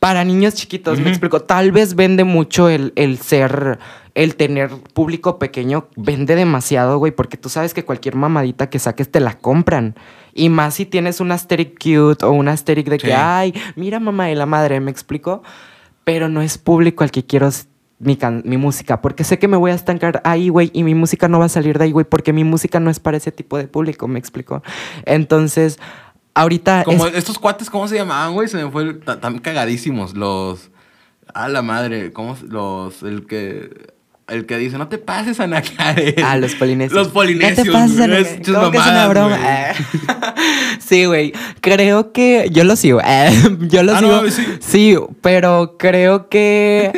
para niños chiquitos. Me explico. Tal vez vende mucho el, el ser, el tener público pequeño, vende demasiado, güey, porque tú sabes que cualquier mamadita que saques te la compran. Y más si tienes un asterisk cute o un asterisk de que, ay, mira mamá de la madre, ¿me explico? Pero no es público al que quiero mi, can- mi música, porque sé que me voy a estancar ahí, güey, y mi música no va a salir de ahí, güey, porque mi música no es para ese tipo de público, ¿me explico? Entonces, ahorita... Como es- estos cuates, ¿cómo se llamaban, güey? Se me fue. Tan cagadísimos. Los. A la madre. ¿Cómo? Los. El que. El que dice, no te pases, Ana Karen. Ah, los polinesios. Los polinesios. No te pases, güey, Ana- esas ¿cómo que es una broma? sí, güey. Creo que. Yo lo sigo. yo lo Ah, sigo. no, sí. sí, pero creo que.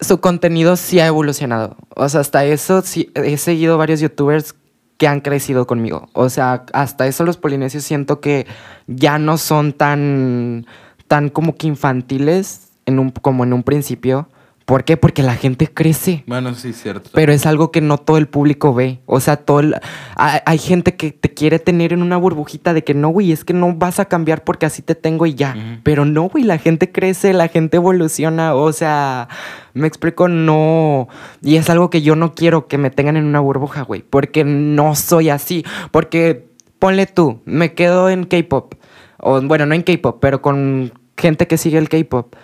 su contenido sí ha evolucionado. O sea, hasta eso sí he seguido varios youtubers que han crecido conmigo. O sea, hasta eso los polinesios siento que ya no son tan, tan como que infantiles en un, como en un principio. ¿Por qué? Porque la gente crece. Bueno, sí, cierto. Pero es algo que no todo el público ve. O sea, todo el- hay, hay gente que te quiere tener en una burbujita de que no, güey, es que no vas a cambiar porque así te tengo y ya. Pero no, güey, la gente crece, la gente evoluciona. O sea, me explico, no. Y es algo que yo no quiero que me tengan en una burbuja, güey. Porque no soy así. Porque ponle tú, me quedo en K-pop. O bueno, no en K-pop, pero con gente que sigue el K-pop.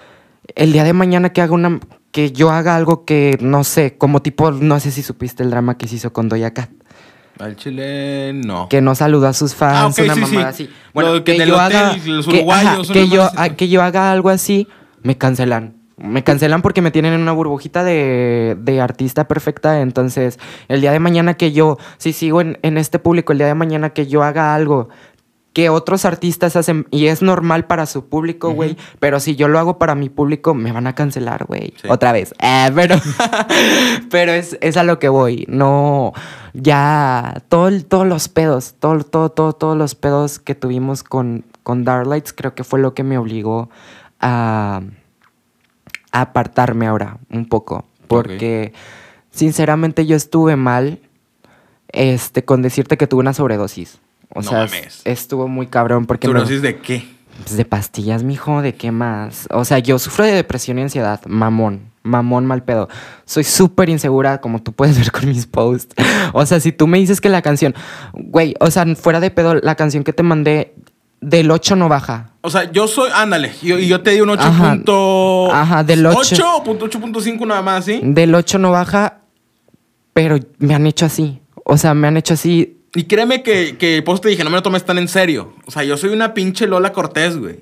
El día de mañana que haga una. Que yo haga algo que no sé, como tipo, no sé si supiste el drama que se hizo con Doja Cat. Al chile, no. Que no saludó a sus fans, Ah, una sí, mamada sí. así. Lo que yo hotel, haga. los que, que yo, a- que yo haga algo así, me cancelan. Me cancelan porque me tienen en una burbujita de, de artista perfecta. Entonces, el día de mañana que yo, si sigo en, en este público, el día de mañana que yo haga algo que otros artistas hacen y es normal para su público, güey. Pero si yo lo hago para mi público, me van a cancelar, güey. Sí. Otra vez. Eh, pero pero es, es a lo que voy. No, ya todo, todos los pedos, todo, todo, todo, todos los pedos que tuvimos con, con Darlights, creo que fue lo que me obligó a, a apartarme ahora un poco. Porque sinceramente yo estuve mal este, con decirte que tuve una sobredosis. O No sea, mames. estuvo muy cabrón porque me- ¿Sobredosis de qué? pues de pastillas, mijo, ¿de qué más? O sea, yo sufro de depresión y ansiedad, mamón, mamón mal pedo. Soy súper insegura, como tú puedes ver con mis posts. O sea, si tú me dices que la canción, güey, o sea, fuera de pedo, la canción que te mandé del 8 no baja. O sea, yo soy, ándale, y yo, te di un 8. Ajá. punto- Ajá, del ocho. 8 o punto 8.5 nada más, ¿sí? Del 8 no baja, pero me han hecho así. O sea, me han hecho así Y créeme que, que por eso te dije, no me lo tomes tan en serio. O sea, yo soy una pinche Lola Cortés, güey.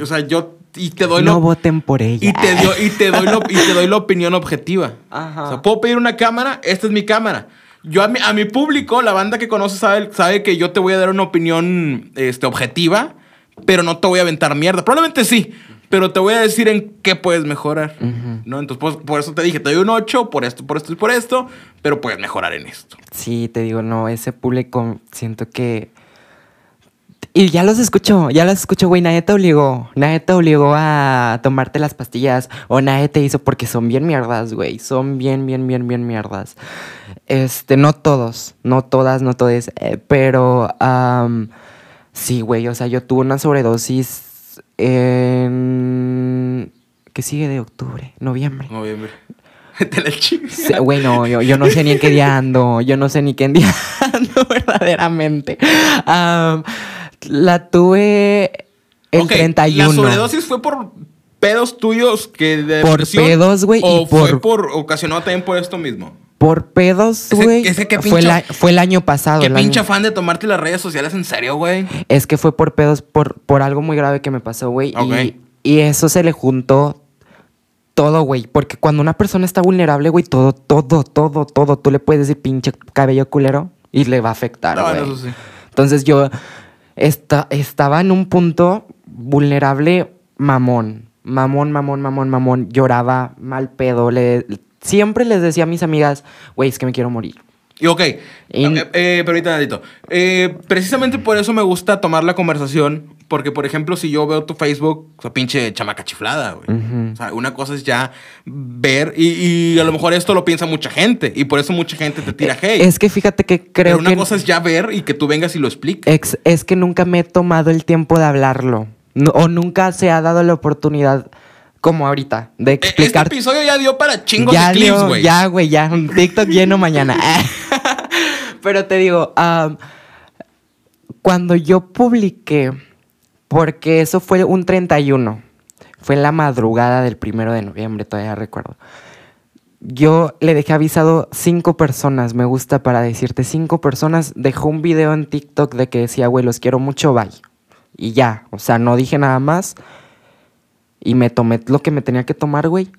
O sea, yo y te doy no lo- voten por ella. y te, dio- y, te doy lo- y te doy la opinión objetiva. Ajá. O sea, puedo pedir una cámara, esta es mi cámara. Yo a mi, a mi público, la banda que conoce sabe, sabe que yo te voy a dar una opinión este, objetiva, pero no te voy a aventar mierda. Probablemente sí, pero te voy a decir en qué puedes mejorar. ¿no? Entonces, pues, por eso te dije, te doy un 8, por esto, por esto y por esto, pero puedes mejorar en esto. Sí, te digo, no, ese público siento que... Y ya los escucho, ya los escucho, güey, nadie te obligó, nadie te obligó a tomarte las pastillas o nadie te hizo porque son bien mierdas, güey, son bien, bien, bien, bien mierdas. Este, no todos, no todas, no todos, eh, pero sí, güey, o sea, yo tuve una sobredosis en... ¿Qué sigue de octubre? Noviembre. Noviembre. Te la chingas. Sí, Güey, no, yo, yo no sé ni en qué día ando. Yo no sé ni qué día ando verdaderamente. Am, la tuve el Ok, 31. La sobredosis fue por pedos tuyos que de Por pedos, güey, O y fue por- por ocasionado también por esto mismo. Por pedos, güey. Fue, fue el año pasado. Qué pinche año- afán de tomarte las redes sociales en serio, güey. Es que fue por pedos, por, por algo muy grave que me pasó, güey. Y, y eso se le juntó todo, güey. Porque cuando una persona está vulnerable, güey, todo, todo, todo, todo. Tú le puedes decir pinche cabello culero y le va a afectar, No, güey. eso sí. Entonces yo esta- estaba en un punto vulnerable mamón. Mamón, mamón, mamón, mamón. Lloraba mal pedo. Le, siempre les decía a mis amigas, güey, es que me quiero morir. Y ok, Y- eh, eh. Eh, precisamente por eso me gusta tomar la conversación. Porque, por ejemplo, si yo veo tu Facebook, o sea, pinche chamaca chiflada, güey. O sea, una cosa es ya ver, y, y a lo mejor esto lo piensa mucha gente, y por eso mucha gente te tira hate. Es que fíjate que creo pero una que... cosa es ya ver y que tú vengas y lo expliques. Ex- es que nunca me he tomado el tiempo de hablarlo. No- o nunca se ha dado la oportunidad como ahorita de Eh, Este explicar. episodio ya dio para chingos ya de clips, güey. Ya, güey, ya. Un TikTok lleno mañana. Pero te digo, cuando yo publiqué, porque eso fue un 31, fue en la madrugada del primero de noviembre, todavía recuerdo. Yo le dejé avisado cinco personas, me gusta para decirte cinco personas. Dejó un video en TikTok de que decía, güey, los quiero mucho, bye. Y ya, o sea, no dije nada más. Y me tomé lo que me tenía que tomar, güey.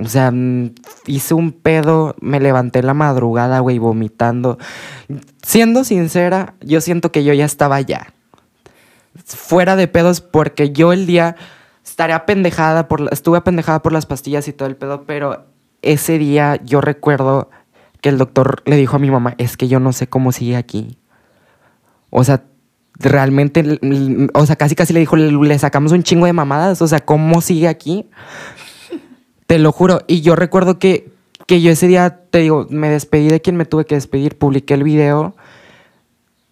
O sea, mm, hice un pedo, me levanté la madrugada, güey, vomitando. Siendo sincera, yo siento que yo ya estaba ya. Fuera de pedos porque yo el día estaré apendejada por la- estuve apendejada por las pastillas y todo el pedo, pero ese día yo recuerdo que el doctor le dijo a mi mamá, es que yo no sé cómo sigue aquí. O sea, realmente, o sea, casi casi le dijo, le, le sacamos un chingo de mamadas, o sea, ¿cómo sigue aquí? Te lo juro. Y yo recuerdo que, que yo ese día, te digo, me despedí de quien me tuve que despedir, publiqué el video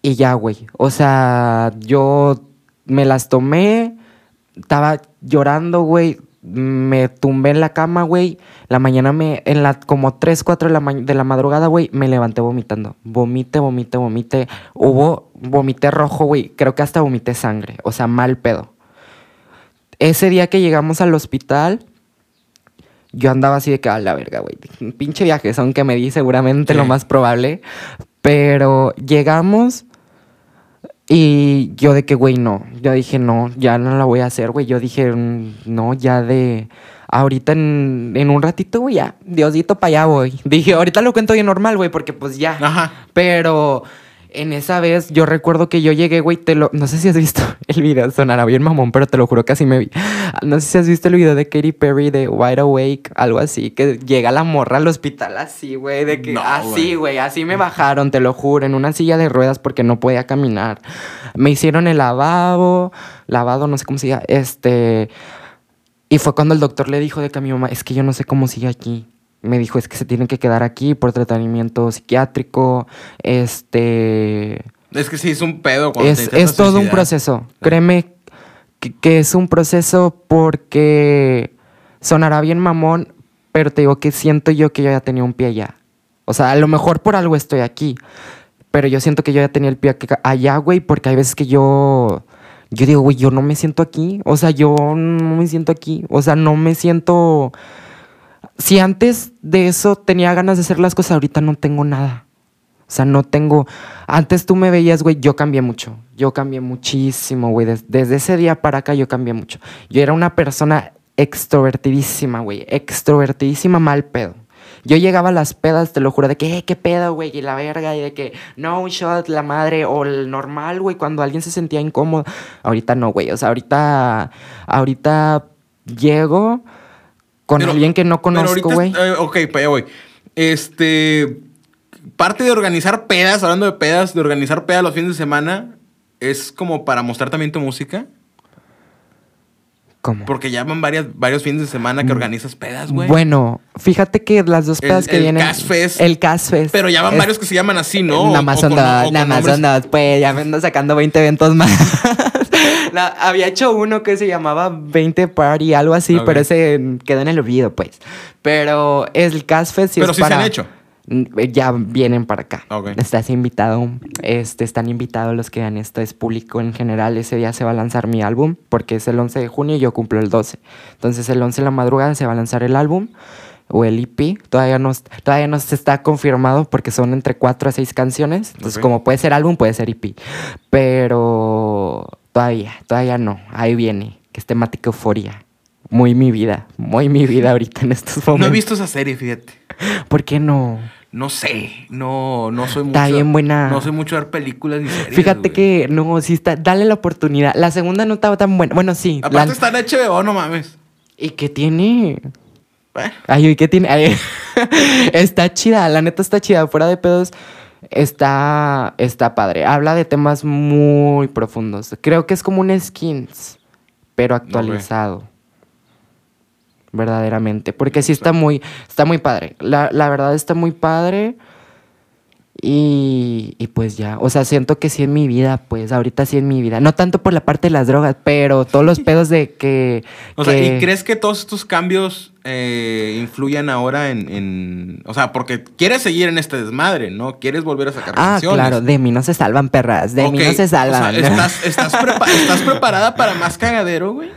y ya, güey. O sea, yo me las tomé, estaba llorando, güey. Me tumbé en la cama, güey. La mañana me, en la, como 3, 4 de la, ma- de la madrugada, güey, me levanté vomitando. Vomite, vomite, vomite. Hubo, vomité rojo, güey. Creo que hasta vomité sangre. O sea, mal pedo. Ese día que llegamos al hospital, yo andaba así de que a la verga, güey. Un pinche viaje, son que me di seguramente Sí. lo más probable. Pero llegamos y yo de que, güey, no. Yo dije, no, ya no la voy a hacer, güey. Yo dije, mm, no, ya de. Ahorita en, en un ratito, güey, ya. Diosito para allá voy. Dije, ahorita lo cuento bien normal, güey, porque pues ya. Ajá. Pero en esa vez yo recuerdo que yo llegué, güey, te lo... No sé si has visto el video, sonará bien mamón, pero te lo juro que así me vi. No sé si has visto el video de Katy Perry de Wide Awake, algo así, que llega la morra al hospital así, güey, de que No, así, güey. güey, así me bajaron, te lo juro, en una silla de ruedas porque no podía caminar. Me hicieron el lavabo, lavado, no sé cómo se llama, este... Y fue cuando el doctor le dijo de que a mi mamá, es que yo no sé cómo sigue aquí. Me dijo, es que se tienen que quedar aquí por tratamiento psiquiátrico. Este. Es que sí, es un pedo cuando te Es, intentas es todo un proceso. Créeme que, que es un proceso porque sonará bien mamón, pero te digo que siento yo que yo ya tenía un pie allá. O sea, a lo mejor por algo estoy aquí, pero yo siento que yo ya tenía el pie allá, güey, porque hay veces que yo. Yo digo, güey, yo no me siento aquí. O sea, yo no me siento aquí. O sea, no me siento. Si antes de eso tenía ganas de hacer las cosas, ahorita no tengo nada. O sea, no tengo. Antes tú me veías, güey, yo cambié mucho. Yo cambié muchísimo, güey. Des- desde ese día para acá yo cambié mucho. Yo era una persona extrovertidísima, güey. Extrovertidísima, mal pedo. Yo llegaba a las pedas, te lo juro, de que, eh, qué pedo, güey, y la verga, y de que, no, un shot, la madre, o el normal, güey, cuando alguien se sentía incómodo. Ahorita no, güey, o sea, ahorita, ahorita llego con Pero- alguien que no conozco, güey. eh, ok, para allá voy. Este. Parte de organizar pedas, hablando de pedas, de organizar pedas los fines de semana, es como para mostrar también tu música. ¿Cómo? Porque ya van varias, varios fines de semana que organizas pedas, güey. Mm. Bueno, fíjate que las dos El- pedas que el vienen. Cas Fest. El Cas Fest. Pero ya van es- varios que se llaman así, ¿no? Nada más nada más dos, pues ya me ando sacando 20 eventos más. Había hecho uno que se llamaba 20 Party, algo así, pero ese quedó en el olvido, pues. Pero el Cas Fest sí Pero es sí se han hecho. Mm, Ya vienen para acá. Estás invitado. Este, están invitados los que vean esto. Es público en general. Ese día se va a lanzar mi álbum porque es el 11 de junio y yo cumplo el 12. Entonces el 11 de la madrugada se va a lanzar el álbum o el EP. Todavía no, todavía no se está confirmado porque son entre 4 a 6 canciones. Entonces como puede ser álbum, puede ser EP. Pero todavía, todavía no. Ahí viene. Que es temática euforia. Muy mi vida. Muy mi vida ahorita en estos momentos. No he visto esa serie, fíjate. ¿Por qué no? No sé. No, no soy mucho. Está bien buena. No soy mucho ver películas ni series. Fíjate güey. que no, sí está, dale la oportunidad. La segunda no estaba tan buena. Bueno, sí. Aparte la- está en HBO, no mames. ¿Y qué tiene? Bueno, Ay, uy, ¿qué tiene? Ay, está chida, la neta está chida. Fuera de pedos, está, está padre. Habla de temas muy profundos. Creo que es como un skins, pero actualizado. Verdaderamente. Porque sí está muy, está muy padre. La, la verdad está muy padre. Y, y pues ya, o sea, siento que sí en mi vida, pues ahorita sí en mi vida. No tanto por la parte de las drogas, pero todos los pedos de que... O sea, ¿y crees que todos estos cambios eh, influyan ahora en, en- O sea, porque quieres seguir en este desmadre, ¿no? Quieres volver a sacar Ah, canciones. claro, de mí no se salvan, perras. De mí no se o sea, salvan. ¿estás, estás, prepa- ¿Estás preparada para más cagadero, güey?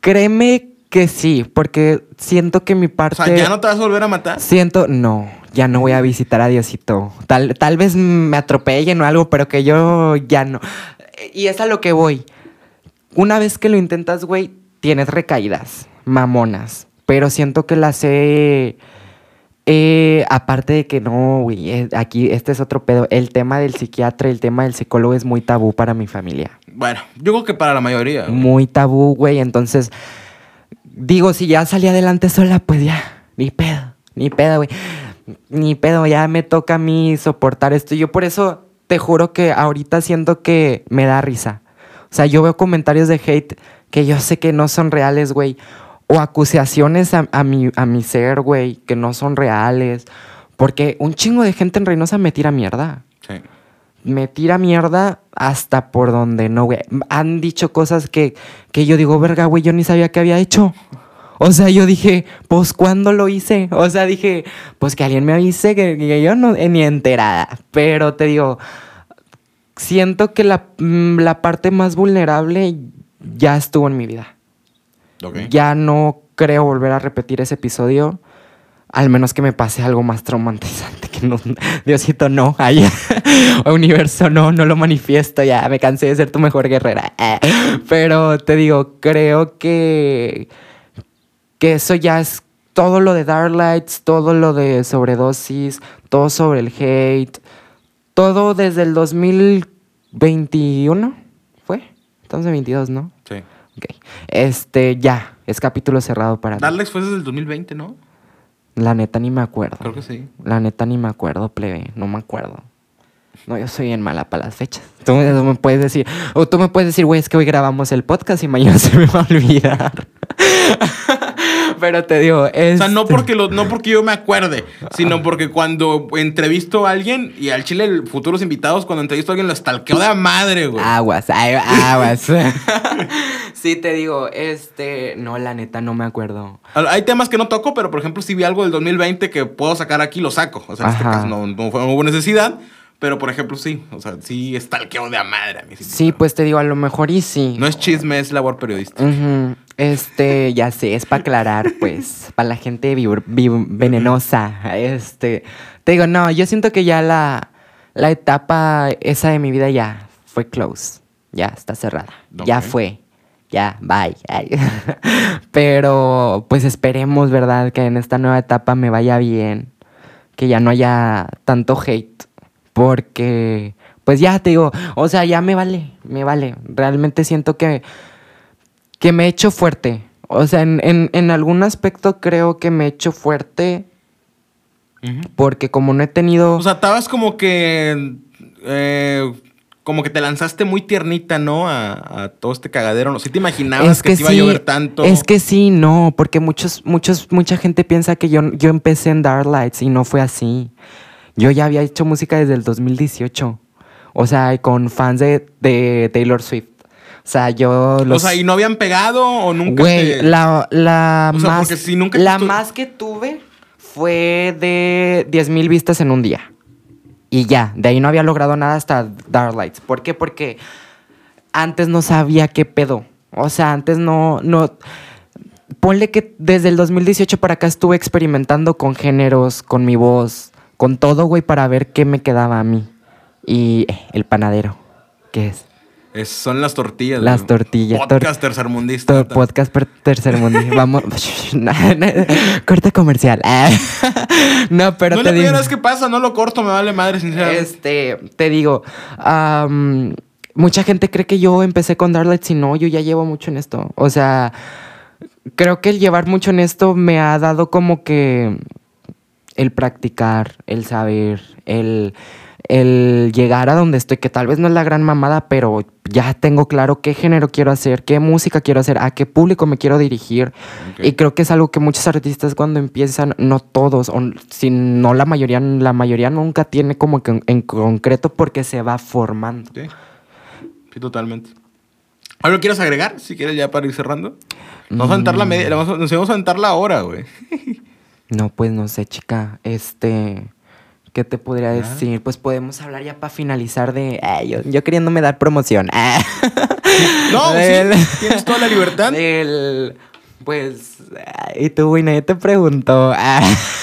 Créeme que sí, porque siento que mi O parte. sea, ¿ya no te vas a volver a matar? Siento, no, ya no voy a visitar a Diosito. Tal, tal vez me atropellen o algo, pero que yo ya no. Y es a lo que voy. Una vez que lo intentas, güey, tienes recaídas, mamonas. Pero siento que las he. eh, aparte de que no, güey, eh, aquí este es otro pedo. El tema del psiquiatra, el tema del psicólogo es muy tabú para mi familia. Bueno, yo creo que para la mayoría. güey. muy tabú, güey. Entonces, digo, si ya salí adelante sola, pues ya, ni pedo, ni pedo, güey. Ni pedo, ya me toca a mí soportar esto. Yo por eso te juro que ahorita siento que me da risa. O sea, yo veo comentarios de hate que yo sé que no son reales, güey. O acusaciones a, a mi, a mi ser, güey, que no son reales. Porque un chingo de gente en Reynosa me tira mierda Sí. me tira mierda hasta por donde no, güey. Han dicho cosas que, que yo digo, verga, güey, yo ni sabía que había hecho. O sea, yo dije, pues, ¿cuándo lo hice? O sea, dije, pues que alguien me avise, que, que yo no, eh, ni enterada. Pero te digo, siento que la, mm, la parte más vulnerable ya estuvo en mi vida. Ok. Ya no creo volver a repetir ese episodio. Al menos que me pase algo más traumatizante que no. Diosito, no. Ay, universo, no, no lo manifiesto. Ya me cansé de ser tu mejor guerrera. Pero te digo, creo que. Que eso ya es todo lo de Dark Lights, todo lo de sobredosis, todo sobre el hate. Todo desde el 2021. ¿Fue? Entonces 22, ¿no? Sí. Ok. Este, ya. Es capítulo cerrado para mí. Darlex fue desde el 2020, ¿no? La neta ni me acuerdo. Creo que sí. La neta ni me acuerdo, plebe. No me acuerdo. No, yo soy bien mala para las fechas. Tú me, tú me puedes decir, o tú me puedes decir, güey, es que hoy grabamos el podcast y mañana se me va a olvidar. Pero te digo, es. O sea, no porque, lo, no porque yo me acuerde, sino porque cuando entrevisto a alguien, y al chile, futuros invitados, cuando entrevisto a alguien, lo estalqueo de madre, güey. Aguas, aguas. sí, te digo, este. No, la neta, no me acuerdo. Hay temas que no toco, pero por ejemplo, si vi algo del 2020 que puedo sacar aquí, lo saco. O sea, en este Ajá. caso no, no, fue- no hubo necesidad, pero por ejemplo, sí. O sea, sí estalqueo de a madre a mí. Sí, pues te digo, a lo mejor y sí. No es chisme, es labor periodística. Este, ya sé, es para aclarar, pues, para la gente venenosa. Este, te digo, no, yo siento que ya la, la etapa esa de mi vida ya fue close. Ya está cerrada. Ya fue. Ya, bye. Pero pues esperemos, ¿verdad? Que en esta nueva etapa me vaya bien. Que ya no haya tanto hate. Porque, pues ya te digo, o sea, ya me vale, me vale. Realmente siento que, que me he hecho fuerte. O sea, en, en, en algún aspecto creo que me he hecho fuerte porque como no he tenido... O sea, estabas como que. eh, como que te lanzaste muy tiernita, ¿no? A, a todo este cagadero. ¿no? ¿Sí te imaginabas que, te iba a llover tanto? Es que sí, no, porque muchos, muchos, mucha gente piensa que yo, yo empecé en Dark Lights y no fue así. Yo ya había hecho música desde el 2018. O sea, con fans de, de Taylor Swift. O sea, yo O los... sea, ¿y no habían pegado o nunca Güey, te- la, la O sea, más... si nunca la más que tuve fue de 10 mil vistas en un día. Y ya, de ahí no había logrado nada hasta Dark Lights. ¿Por qué? Porque antes no sabía qué pedo. O sea, antes no, no... Ponle que desde el 2018 para acá estuve experimentando con géneros, con mi voz, con todo, güey, para ver qué me quedaba a mí. Y eh, el panadero, ¿qué es? Es- son las tortillas. Las güey. tortillas. Podcast tercermundista. To- podcast per tercer mundo. Vamos. Corte comercial. no, pero no te la digo. vez que pasa, no lo corto, me vale madre, sinceramente. Este, te digo. mucha gente cree que yo empecé con Darlights y no, yo ya llevo mucho en esto. O sea, creo que el llevar mucho en esto me ha dado como que el practicar, el saber, el, el llegar a donde estoy, que tal vez no es la gran mamada, pero ya tengo claro qué género quiero hacer, qué música quiero hacer, a qué público me quiero dirigir. Y creo que es algo que muchos artistas cuando empiezan, no todos, o si no la mayoría, la mayoría nunca tiene como que en, en concreto porque se va formando. Sí. Sí, totalmente. ¿Algo quieres agregar? Si quieres ya para ir cerrando. Nos vamos a aventar la media, la vamos a- nos vamos a aventar la hora, güey. No, pues no sé, chica. Este. ¿Qué te podría decir? Pues podemos hablar ya para finalizar de. Yo, yo queriéndome dar promoción. No, Del- sí, tienes toda la libertad. del- Pues. Y tú, güey, nadie te preguntó.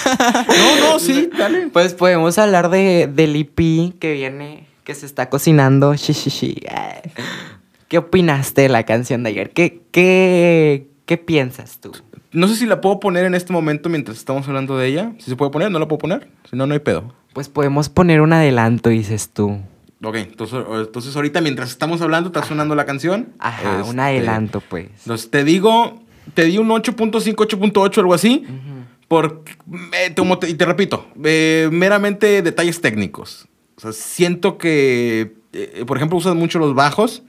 No, no, sí, dale. Pues podemos hablar de, del EP que viene, que se está cocinando. ¿Qué opinaste de la canción de ayer? ¿Qué, qué, qué piensas tú? No sé si la puedo poner en este momento mientras estamos hablando de ella. Si se puede poner, no la puedo poner. Si no, no hay pedo. Pues podemos poner un adelanto, dices tú. Ok, entonces, entonces ahorita mientras estamos hablando está sonando la canción. Ajá, un Este, adelanto, pues. Entonces te digo, te di un 8.5, 8.8, algo así. Por, eh, como te- y te repito, eh, meramente detalles técnicos. O sea, siento que, eh, por ejemplo, usas mucho los bajos,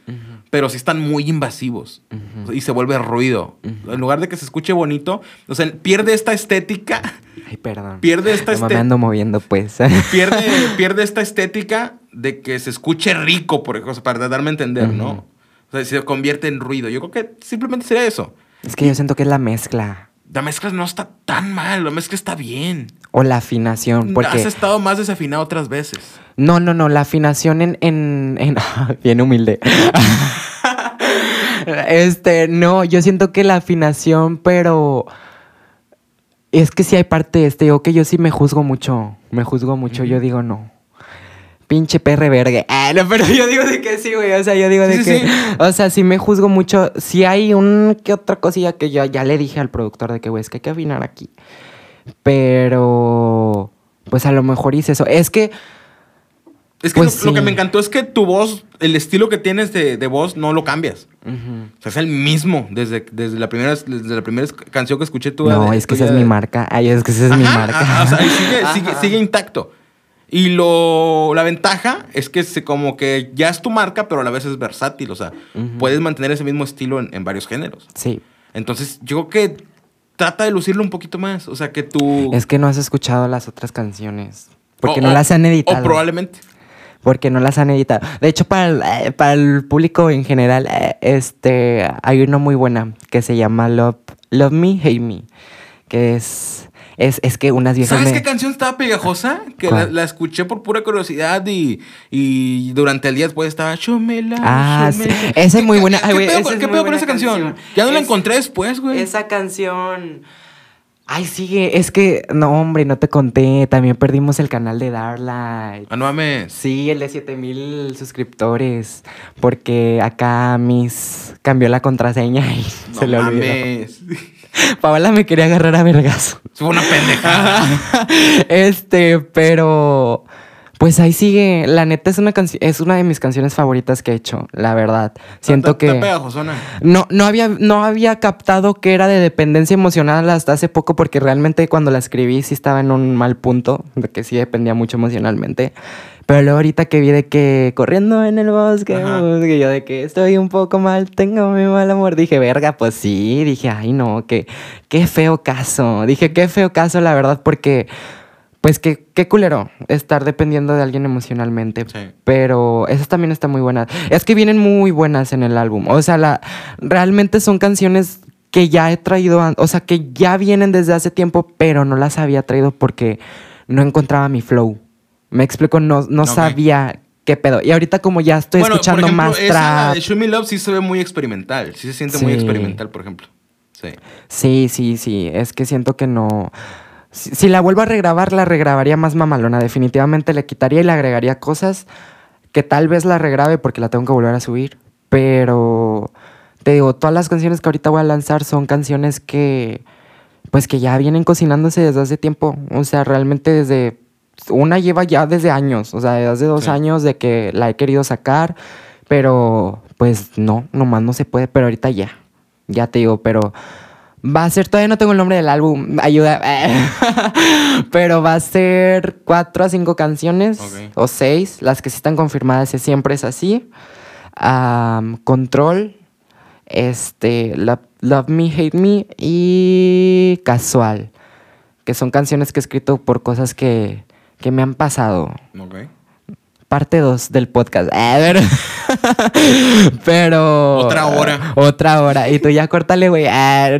pero sí están muy invasivos. Y se vuelve ruido. En lugar de que se escuche bonito, o sea, pierde esta estética, Ay, perdón. pierde esta No me ando moviendo, pues. pierde, pierde esta estética de que se escuche rico, por ejemplo, para darme a entender, ¿no? O sea, se convierte en ruido. Yo creo que simplemente sería eso. es que yo siento que es la mezcla. La mezcla no está tan mal, la mezcla está bien. O la afinación. Has Porque. estado más desafinado otras veces. No, no, no. La afinación en. en, en- Bien humilde. este, no, yo siento que la afinación, pero. Es que sí hay parte de este. Yo que yo sí me juzgo mucho. Me juzgo mucho. Yo digo, no. Pinche perre verga. Ah, no, pero yo digo de que sí, güey. O sea, yo digo de Sí, que. sí. O sea, sí me juzgo mucho. Sí hay un que otra cosilla que yo ya le dije al productor de que, güey, es que hay que afinar aquí. Pero. Pues a lo mejor hice eso. Es que. Es que Pues lo, lo que me encantó es que tu voz, el estilo que tienes de, de voz, no lo cambias. O sea, es el mismo desde, desde, la, primera, desde la primera canción que escuché tú. No, es que esa es mi marca. Ay, es que esa es mi marca. o sea, sigue, sigue, intacto. Y lo, la ventaja es que se, como que ya es tu marca, pero a la vez es versátil. O sea, puedes mantener ese mismo estilo en, en varios géneros. Sí. Entonces, yo creo que trata de lucirlo un poquito más. O sea, que tú... Es que no has escuchado las otras canciones. Porque O- no o- las han editado. O probablemente. Porque no las han editado. De hecho, para el, eh, para el público en general, eh, este, hay una muy buena que se llama Love, Love Me, Hate Me. Que es, es, es que unas viejas ¿Sabes me- qué canción estaba pegajosa? Que la, escuché por pura curiosidad y, y durante el día después estaba Chomela. Ah, Chomela". sí. Esa es ¿Qué muy buena. ¿Qué Ay, güey, pedo, qué pedo con esa canción? canción. Ya no la encontré después, güey. Esa canción... Ay, sigue. Es que, no, hombre, no te conté. También perdimos el canal de Darla. Ah, no mames. Sí, el de 7000 suscriptores. Porque acá Miss cambió la contraseña y No se le olvidó. mames. Paola me quería agarrar a vergazo. Fue una pendejada. este, pero. Pues ahí sigue. La neta es una. Es una de mis canciones favoritas que he hecho, la verdad. Siento que. No, no, había, no había captado que era de dependencia emocional hasta hace poco, porque realmente cuando la escribí sí estaba en un mal punto, de que sí dependía mucho emocionalmente. Pero luego ahorita que vi de que corriendo en el bosque, Ajá. que yo de que estoy un poco mal, tengo mi mal amor, dije, verga, pues sí, dije, ay no, que, qué feo caso. Dije, qué feo caso, la verdad, porque, pues qué, qué culero estar dependiendo de alguien emocionalmente. Sí. Pero esas también están muy buenas. Es que vienen muy buenas en el álbum. O sea, la, realmente son canciones que ya he traído, o sea, que ya vienen desde hace tiempo, pero no las había traído porque no encontraba mi flow. Me explico, no, no sabía qué pedo. Y ahorita como ya estoy Bueno, escuchando por ejemplo, más esa trap. de Show Me Love sí se ve muy experimental. Sí se siente muy experimental, por ejemplo. Sí. Sí, sí, sí. Es que siento que no. Si, si la vuelvo a regrabar, la regrabaría más mamalona. Definitivamente le quitaría y le agregaría cosas que tal vez la regrabe porque la tengo que volver a subir. Pero te digo, todas las canciones que ahorita voy a lanzar son canciones que. Pues que ya vienen cocinándose desde hace tiempo. O sea, realmente desde. Una lleva ya desde años. O sea, desde hace dos Sí. años de que la he querido sacar. Pero pues no, nomás no se puede. Pero ahorita ya. Ya te digo, pero. Va a ser, todavía no tengo el nombre del álbum, ayuda. Pero va a ser cuatro a cinco canciones o seis. Las que sí están confirmadas siempre es así. Control, este, Love, Love Me, Hate Me y Casual. Que son canciones que he escrito por cosas que, que me han pasado. Parte 2 del podcast. A ver. pero. Otra hora. Otra hora. Y tú ya córtale, güey.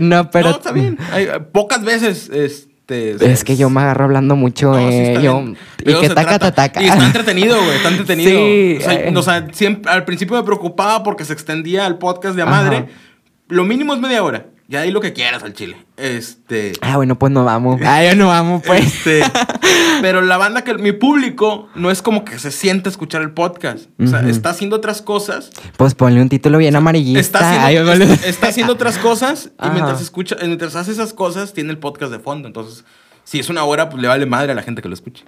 No, pero. no, está bien. Hay- pocas veces, este... Es que yo me agarro hablando mucho, No, eh. yo, y que taca, trata. taca. Y está entretenido, güey. Está entretenido. Sí, O sea, eh. o sea, siempre, al principio me preocupaba porque se extendía el podcast de a Ajá. madre. Lo mínimo es media hora. Ya ahí lo que quieras al chile. Este... Ah, bueno, pues no vamos. Ah, yo no vamos, pues. Este, pero la banda que mi público no es como que se siente a escuchar el podcast. O sea, está haciendo otras cosas. Pues ponle un título bien amarillista. Está haciendo, boludo. está, está haciendo otras cosas y Ajá. mientras escucha, mientras hace esas cosas, tiene el podcast de fondo. Entonces, si es una hora, pues le vale madre a la gente que lo escuche.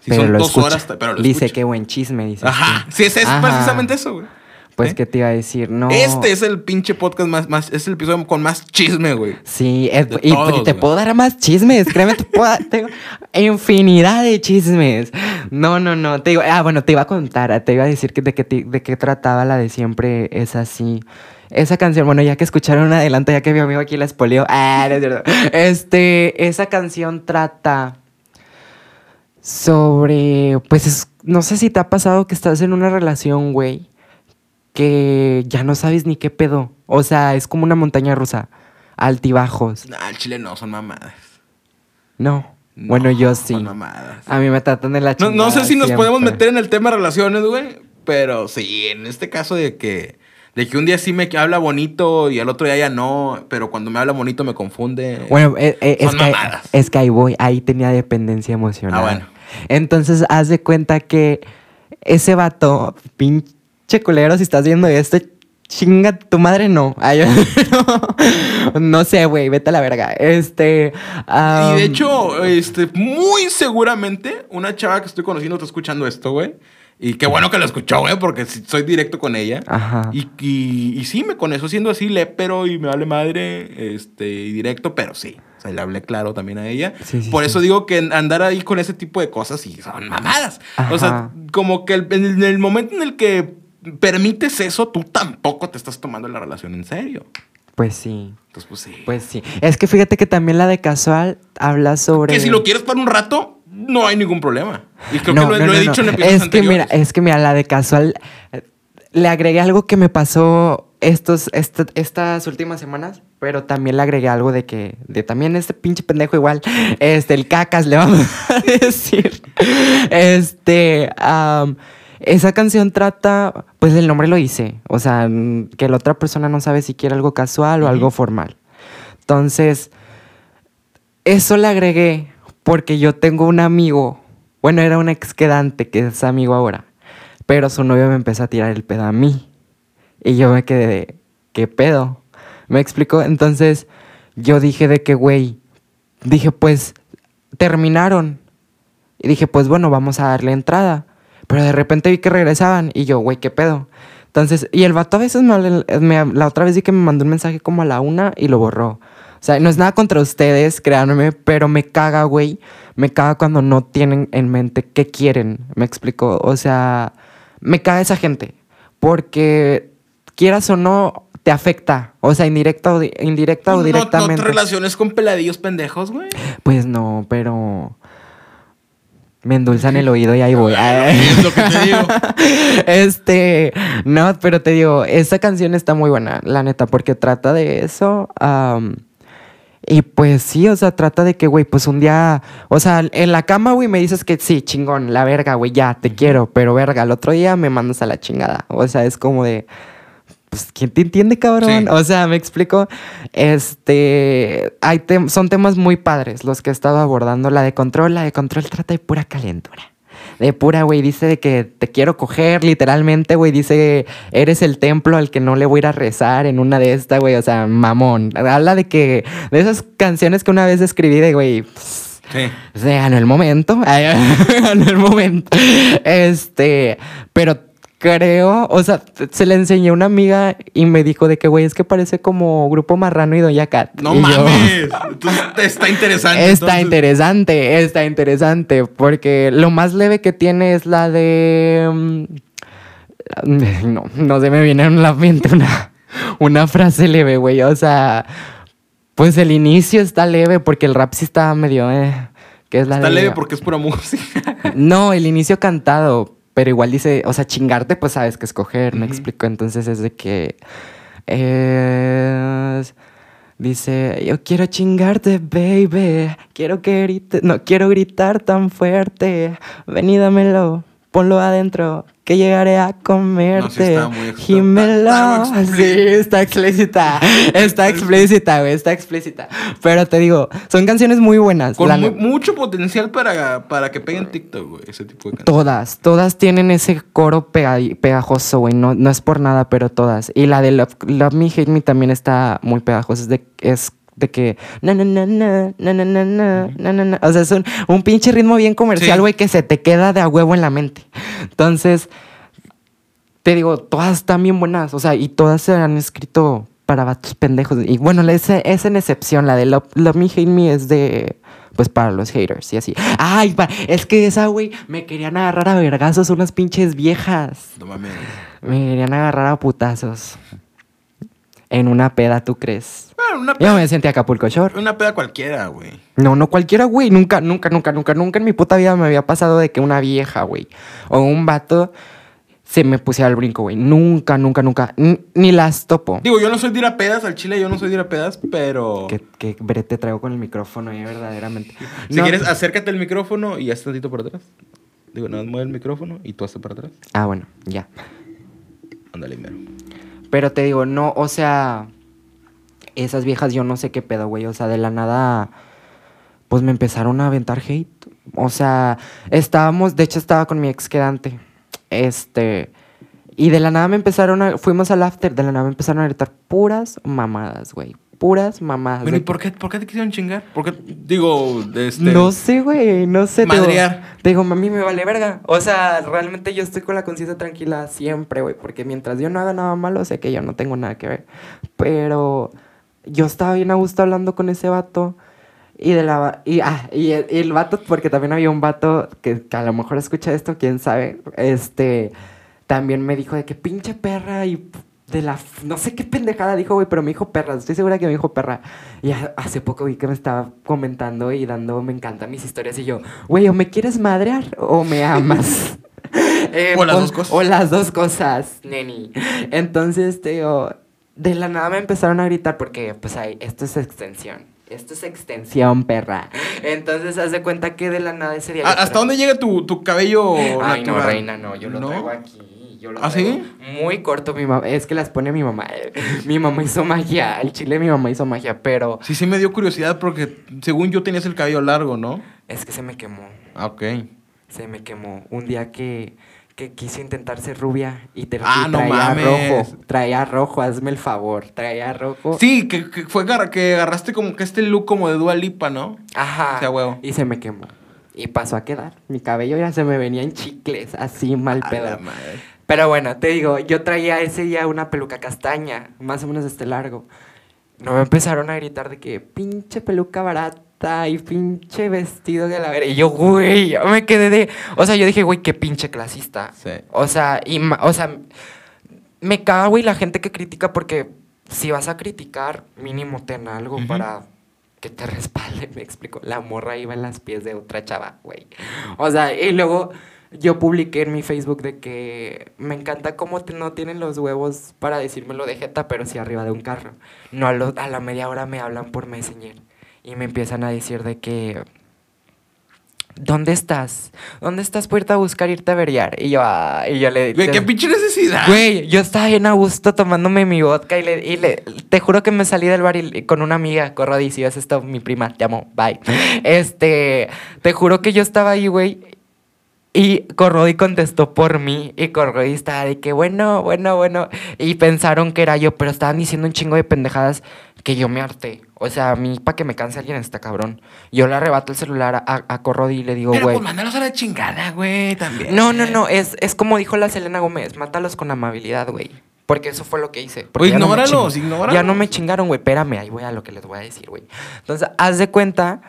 Si Pero son lo dos escucha. horas, pero lo Dice escucha. qué buen chisme, dice. Ajá. Sí, es, es precisamente eso, güey. Pues, ¿Eh? ¿qué te iba a decir? No. Este es el pinche podcast más, más, es el episodio con más chisme, güey. Sí, es- y, todos, te güey. puedo dar más chismes, créeme, te puedo tengo infinidad de chismes. No, no, no, te digo, ah, bueno, te iba a contar, te iba a decir que de qué te- de qué trataba la de siempre es así. Esa canción, bueno, ya que escucharon un adelanto, ya que mi amigo aquí la espolió, ah, no es cierto. Este, esa canción trata sobre, pues, es- no sé si te ha pasado que estás en una relación, güey, que ya no sabes ni qué pedo. O sea, es como una montaña rusa, altibajos. Nah, el chile no, son mamadas. No. No, bueno, yo sí. Son mamadas. A mí me tratan de la No, chingada. no sé si nos podemos meter en el tema relaciones, güey. Pero sí, en este caso de que, de que un día sí me habla bonito y al otro día ya no, pero cuando me habla bonito me confunde. Bueno, eh, eh, es, que, es que ahí voy, ahí tenía dependencia emocional. Ah, bueno. Entonces, haz de cuenta que ese vato, pinche culero, si estás viendo esto, chinga tu madre, no. Ay, no, no sé, güey, vete a la verga. Este. y de hecho, este, muy seguramente una chava que estoy conociendo está escuchando esto, güey. Y qué bueno que lo escuchó, güey, porque soy directo con ella. Ajá. Y, y, y sí, me con eso siendo así lépero y me vale madre, este, y directo, pero sí. O sea, le hablé claro también a ella. Sí, sí, Por sí. eso digo que andar ahí con ese tipo de cosas sí son mamadas. O sea, como que el- en, el, en el momento en el que permites eso, tú tampoco te estás tomando la relación en serio. Pues sí. Entonces, pues sí. Pues sí. Es que fíjate que también la de casual habla sobre. que si lo quieres para un rato, no hay ningún problema. Y creo No, que lo, no, lo he no, dicho en episodios Es que mira, anteriores. es que mira, la de casual eh, le agregué algo que me pasó estos, esta- estas últimas semanas, pero también le agregué algo de que, de también este pinche pendejo igual, este, el cacas le vamos a decir. Este, esa canción trata, pues el nombre lo dice, o sea, mm, que la otra persona no sabe si quiere algo casual o algo formal. Entonces, eso le agregué porque yo tengo un amigo, bueno, era un ex quedante que es amigo ahora, pero su novio me empezó a tirar el pedo a mí. Y yo me quedé de, ¿qué pedo? ¿Me explicó? Entonces yo dije de que, güey, dije, pues terminaron. Y dije, pues bueno, vamos a darle entrada. Pero de repente vi que regresaban y yo, güey, ¿qué pedo? Entonces, y el vato a veces me, me, la otra vez vi que me mandó un mensaje como a la una y lo borró. O sea, no es nada contra ustedes, créanme, pero me caga, güey. Me caga cuando no tienen en mente qué quieren. Me explico. O sea, me caga esa gente. Porque quieras o no, te afecta. O sea, indirecta o, indirecta o directamente. ¿No, ¿No relaciones con peladillos pendejos, güey? Pues no, pero me endulzan el oído y ahí voy. Es lo que te digo. Este, no, pero te digo, esa canción está muy buena, la neta, porque trata de eso. y pues sí, o sea, trata de que, güey, pues un día, o sea, en la cama, güey, me dices que sí, chingón, la verga, güey, ya, te quiero, pero verga, el otro día me mandas a la chingada. O sea, es como de, pues, ¿quién te entiende, cabrón? O sea, me explico. Este, hay son temas muy padres los que he estado abordando. La de control, la de control trata de pura calentura. De pura, güey, dice de que te quiero coger, literalmente, güey, dice, eres el templo al que no le voy a ir a rezar en una de estas, güey, o sea, mamón. Habla de que, de esas canciones que una vez escribí de, güey, Sí. Sea, en el momento. en el momento. Este. Pero creo, o sea, se le enseñé a una amiga y me dijo de que, güey, es que parece como Grupo Marrano y Doña Cat. No mames, está interesante. Está interesante, está interesante, porque lo más leve que tiene es la de... Mm, no, no se me viene en la mente una, una frase leve, güey, o sea... Pues el inicio está leve porque el rap sí está medio... Eh, que es la está leve porque es pura música. No, el inicio cantado, pero igual dice, o sea, chingarte, pues sabes qué escoger, me explico. Entonces es de que. dice, yo quiero chingarte, baby. Quiero que grites, no quiero gritar tan fuerte. Ven y dámelo, ponlo adentro que llegaré a comerte. No, sí Sí, está explícita. Está explícita, güey. Está explícita. Pero te digo, son canciones muy buenas. Con mucho potencial para, para que peguen TikTok, güey. Ese tipo de canciones. Todas, todas tienen ese coro pegajoso, güey. No, no es por nada, pero todas. Y la de Love, Me, Hate Me también está muy pegajosa. Es de, es de que na na na na na na na na na na o sea es un, un pinche ritmo bien comercial güey que se te queda de a huevo en la mente entonces te digo todas están bien buenas o sea y todas se han escrito para vatos pendejos y bueno esa es en excepción la de Love, Me Hate Me es de pues para los haters y así. Ay, es que esa, güey, me querían agarrar a vergazos unas pinches viejas. No mames. Me querían agarrar a putazos. En una peda, ¿tú crees? Una peda. Yo me sentí Acapulco Shore. Una peda cualquiera, güey. No, no cualquiera, güey. Nunca, nunca, nunca, nunca, nunca en mi puta vida me había pasado de que una vieja, güey, o un vato se me pusiera al brinco, güey. Nunca, nunca, nunca. Ni, las topo. Digo, yo no soy de ir a pedas al chile, yo no soy de ir a pedas, pero. Que, que brete traigo con el micrófono, eh, verdaderamente. Si quieres, acércate el micrófono y haz tantito por atrás. Digo, nada, mueve el micrófono y tú hazte para atrás. Ah, bueno, ya. Ándale, mero. Pero te digo, no, o sea, esas viejas yo no sé qué pedo, güey. O sea, de la nada, pues me empezaron a aventar hate. O sea, estábamos, de hecho estaba con mi ex quedante. Este, y de la nada me empezaron a, fuimos al after, de la nada me empezaron a gritar puras mamadas, güey puras mamadas. Bueno, ¿y por qué, por qué te quisieron chingar? ¿Por qué, digo, este... No sé, güey, no sé. Madrear. Te digo, mami, me vale verga. O sea, realmente yo estoy con la conciencia tranquila siempre, güey, porque mientras yo no haga nada malo, sé que yo no tengo nada que ver. Pero yo estaba bien a gusto hablando con ese vato. Y de la y, ah, y, el, vato, porque también había un vato que, que, a lo mejor escucha esto, quién sabe. Este también me dijo de que pinche perra y de la... No sé qué pendejada dijo, güey, pero me dijo perra. Estoy segura que me dijo perra. Y hace poco vi que me estaba comentando y dando, me encantan mis historias. Y yo, güey, o me quieres madrear o me amas. Eh, o las dos cosas. O las dos cosas, neni. Entonces, te digo, de la nada me empezaron a gritar porque, pues, ahí, esto es extensión. Esto es extensión, perra. Entonces, haz de cuenta que de la nada ese día... ¿Hasta dónde llega tu, tu cabello Ay, no, reina, no. Yo lo traigo aquí Yo lo ¿Ah, sí? traigo Muy corto, mi mamá. Es que las pone mi mamá. Mi mamá hizo magia. Al chile mi mamá hizo magia, pero Sí, sí me dio curiosidad porque según yo tenías el cabello largo, ¿no? es que se me quemó. Ah, ok. Se me quemó. Un día que, que quise intentar ser rubia y, te, Ah, y no traía mames. rojo. Traía rojo, hazme el favor. Traía rojo. Sí, que, que fue que agarraste como que este look como de Dua Lipa, ¿no? Ajá. Sí, a huevo. Y se me quemó. Y pasó a quedar. Mi cabello ya se me venía en chicles, así mal A pedo. la madre. Pero bueno, te digo, yo traía ese día una peluca castaña, más o menos de este largo. No me empezaron a gritar de que pinche peluca barata y pinche vestido de la verga. Y yo, güey, yo me quedé de. O sea, yo dije, güey, qué pinche clasista. Sí. O sea, y, o sea, me caga, güey, la gente que critica porque si vas a criticar, mínimo ten algo para que te respalde, me explico. La morra iba en las pies de otra chava, güey. O sea, y luego yo publiqué en mi Facebook de que me encanta cómo no tienen los huevos para decírmelo de jeta, pero sí arriba de un carro. No, a, lo- a la media hora me hablan por Messenger y me empiezan a decir de que... ¿Dónde estás? ¿Dónde estás por irte a buscar irte a veriar? Y yo, ah, y yo le... Güey, qué pinche necesidad. Güey, yo estaba bien a gusto tomándome mi vodka y le, y le- te juro que me salí del bar y, y con una amiga, Corrodi, si ves esto, mi prima, te amo, bye. Este, te juro que yo estaba ahí, güey, y Corrodi contestó por mí y Corrodi estaba de que bueno, bueno, bueno, y pensaron que era yo, pero estaban diciendo un chingo de pendejadas que yo me harté. O sea, a mí, para que me canse alguien está cabrón. Yo le arrebato el celular a, a Corrodi y le digo, Pero güey. pues mándalos a la chingada, güey, también. No, no, no, es, es como dijo la Selena Gómez, mátalos con amabilidad, güey. Porque eso fue lo que hice. Porque no me ignóralos, ching- ignóralos. Ya no me chingaron, güey. Espérame, ahí voy a lo que les voy a decir, güey. Entonces, haz de cuenta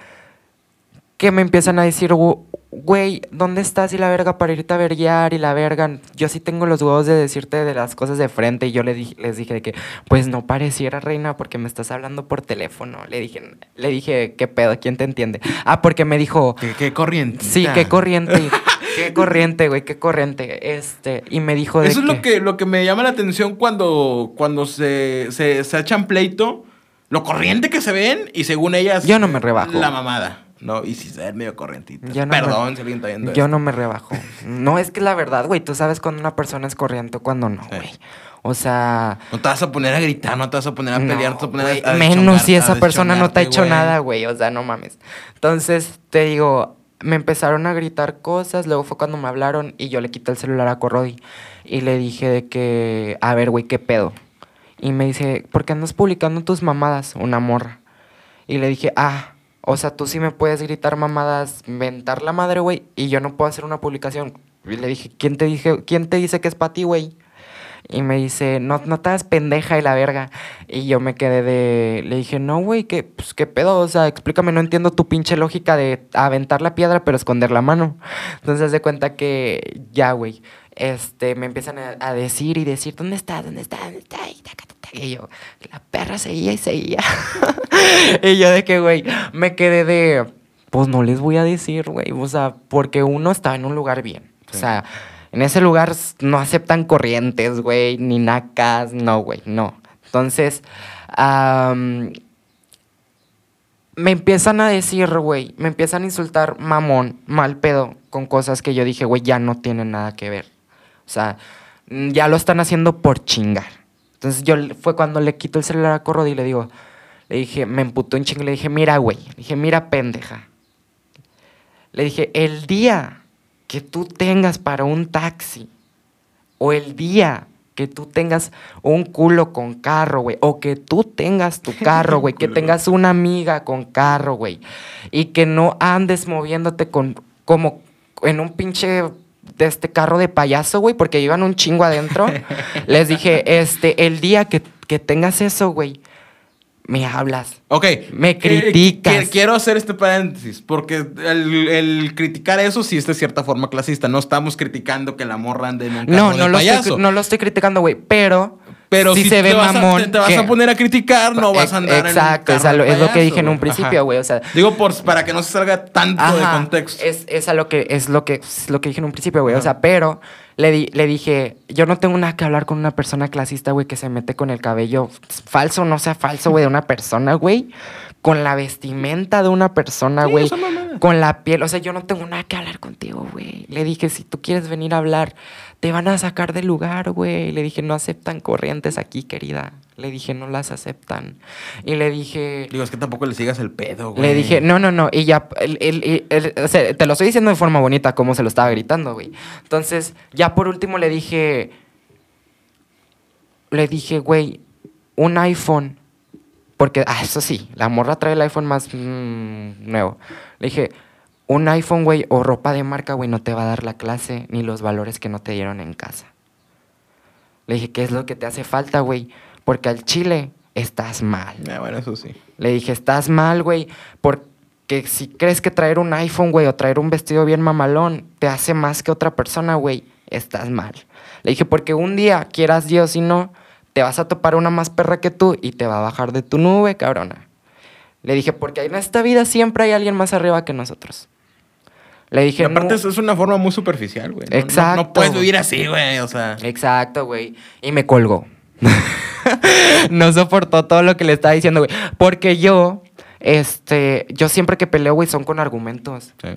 que me empiezan a decir, "Gu- güey, ¿dónde estás y la verga para irte a verguiar y la verga? Yo sí tengo los huevos de decirte de las cosas de frente. Y yo le dije, les dije de que, pues no pareciera, reina, porque me estás hablando por teléfono. Le dije, le dije, ¿qué pedo? ¿Quién te entiende? Ah, porque me dijo, Qué, qué corriente. Sí, qué corriente. qué corriente, güey, qué corriente. Este, y me dijo de Eso es lo que, lo que me llama la atención cuando, cuando se, se, se echan pleito. Lo corriente que se ven y según ellas. Yo no me rebajo. La mamada. No, y si se ven medio corrientitas. Yo no Perdón me- si alguien está viendo Yo esto. no me rebajo. No, es que la verdad, güey, tú sabes cuando una persona es corriente o cuando no, Sí. güey. O sea, No te vas a poner a gritar, no te vas a poner a pelear, no te vas a poner a- a menos si esa persona no te ha hecho nada, güey. O sea, no mames. Entonces, te digo, me empezaron a gritar cosas. Luego fue cuando me hablaron y yo le quité el celular a Corrodi. Y le dije de que, a ver, güey, ¿qué pedo? Y me dice, ¿por qué andas publicando tus mamadas? Una morra. Y le dije, ah, o sea, tú sí me puedes gritar mamadas, mentar la madre, güey, y yo no puedo hacer una publicación. Y le dije, ¿quién te, dije, ¿quién te dice que es para ti, güey? Y me dice, no, no te hagas pendeja y la verga. Y yo me quedé de. Le dije, no, güey, ¿qué, pues, ¿qué pedo? O sea, explícame, no entiendo tu pinche lógica de aventar la piedra pero esconder la mano. Entonces, de cuenta que ya, güey. Este, me empiezan a, decir y decir, ¿dónde está? ¿Dónde está? ¿Dónde está? Y yo, la perra seguía y seguía. y yo de que, güey, me quedé de. Pues no les voy a decir, güey. O sea, porque uno está en un lugar bien. O sea, en ese lugar no aceptan corrientes, güey, ni nacas, no, güey, no. Entonces, am, me empiezan a decir, güey, me empiezan a insultar mamón, mal pedo, con cosas que yo dije, güey, ya no tienen nada que ver. O sea, ya lo están haciendo por chingar. Entonces yo fue cuando le quito el celular a Corrodi y le digo, le dije, me emputó un chingo y le dije, mira, güey, le dije, mira, pendeja. Le dije, el día que tú tengas para un taxi, o el día que tú tengas un culo con carro, güey, o que tú tengas tu carro, güey, que tengas una amiga con carro, güey, y que no andes moviéndote con como en un pinche de este carro de payaso, güey, porque iban un chingo adentro. Les dije, este, el día que, que tengas eso, güey, me hablas. Ok. Me eh, criticas. quiero hacer este paréntesis, porque el, el criticar eso sí es de cierta forma clasista. No estamos criticando que la morra ande en un No, de no lo, payaso. estoy, no lo estoy criticando, güey, pero, Pero sí si se ve vas a- mamón. te, te vas que- a poner a criticar, no vas a andar en un Exacto, es, carro a lo, de es lo que dije en un principio, güey, o sea... Digo, por, para que no se salga tanto de contexto. Es, es a lo que es lo que es lo que dije en un principio, güey. O sea, pero le, di- le dije, yo no tengo nada que hablar con una persona clasista, güey, que se mete con el cabello falso, no sea falso, güey, de una persona, güey, con la vestimenta de una persona, güey. con la piel. O sea, yo no tengo nada que hablar contigo, güey. Le dije, si tú quieres venir a hablar, te van a sacar del lugar, güey. Le dije, no aceptan corrientes aquí, querida. Le dije, no las aceptan. Y le dije... Digo, es que tampoco le sigas el pedo, güey. Le dije, no, no, no. Y ya, el- el- el- o sea, te lo estoy diciendo de forma bonita, como se lo estaba gritando, güey. Entonces, ya por último le dije, le dije, güey, un iPhone. Porque, ah, eso sí, la morra trae el iPhone más mm, nuevo. Le dije, un iPhone, güey, o ropa de marca, güey, no te va a dar la clase ni los valores que no te dieron en casa. Le dije, ¿qué es lo que te hace falta, güey? Porque al chile estás mal. Ah, bueno, eso sí. Le dije, estás mal, güey, porque si crees que traer un iPhone, güey, o traer un vestido bien mamalón te hace más que otra persona, güey, estás mal. Le dije, porque un día, quieras Dios y no, te vas a topar una más perra que tú y te va a bajar de tu nube, cabrona. Le dije, porque en esta vida siempre hay alguien más arriba que nosotros. Le Y dije, aparte no. eso es una forma muy superficial, güey. No- no- No, Exacto, puedes vivir así, güey. O sea. Exacto, güey. Y me colgó. no soportó todo lo que le estaba diciendo, güey. Porque yo, este, yo siempre que peleo, güey, son con argumentos. sí.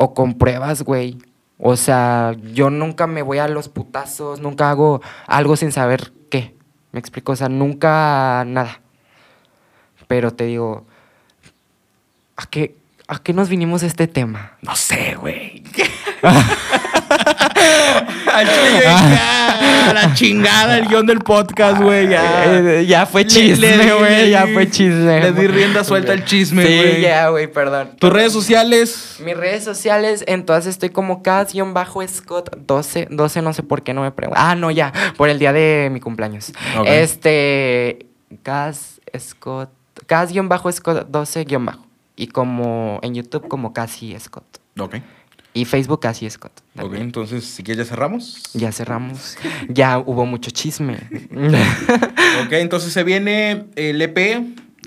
O con pruebas, güey. O sea, yo nunca me voy a los putazos, nunca hago algo sin saber qué. ¿Me explico? O sea, nunca nada. Pero te digo, ¿a qué, a qué nos vinimos a este tema? No sé, güey. Al chile, ya, a la chingada el guion del podcast, güey. Ya. Eh, ya fue chisme, güey. Ya fue chisme. le di rienda suelta al chisme, Sí, güey. ya, güey, perdón. Tus redes sociales. Mis redes sociales, entonces estoy como Cas-Scott 12. 12 no sé por qué no me pregunto. Ah, no, ya. Por el día de mi cumpleaños. Ok. Este. Cas Scott. Cas-Scott 12 bajo. Y como en YouTube como Casi Scott. Ok. Y Facebook Casi Scott. Ok, también. entonces, si quieres, ya cerramos. Ya cerramos. Ya hubo mucho chisme. Ok, entonces se viene el EP.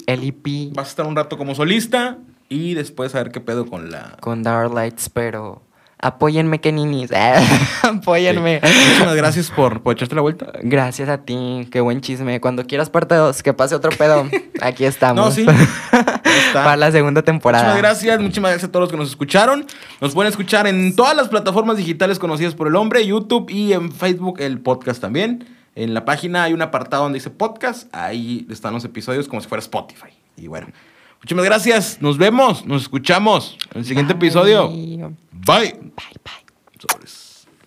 el EP Vas a estar un rato como solista. Y después a ver qué pedo con la. con Dark Lights, pero apóyenme, que ninis. apóyenme. Sí. Muchísimas gracias por, por echarte la vuelta. Gracias a ti, qué buen chisme. Cuando quieras parte 2, que pase otro pedo, aquí estamos. No, sí. Está. Para la segunda temporada. Muchísimas gracias, muchísimas gracias a todos los que nos escucharon. Nos pueden escuchar en todas las plataformas digitales conocidas por el hombre, YouTube y en Facebook el podcast también. En la página hay un apartado donde dice podcast, ahí están los episodios como si fuera Spotify. Y bueno, muchísimas gracias, nos vemos, nos escuchamos en el siguiente Bye. episodio. Bye, Bye. bye. Sobres.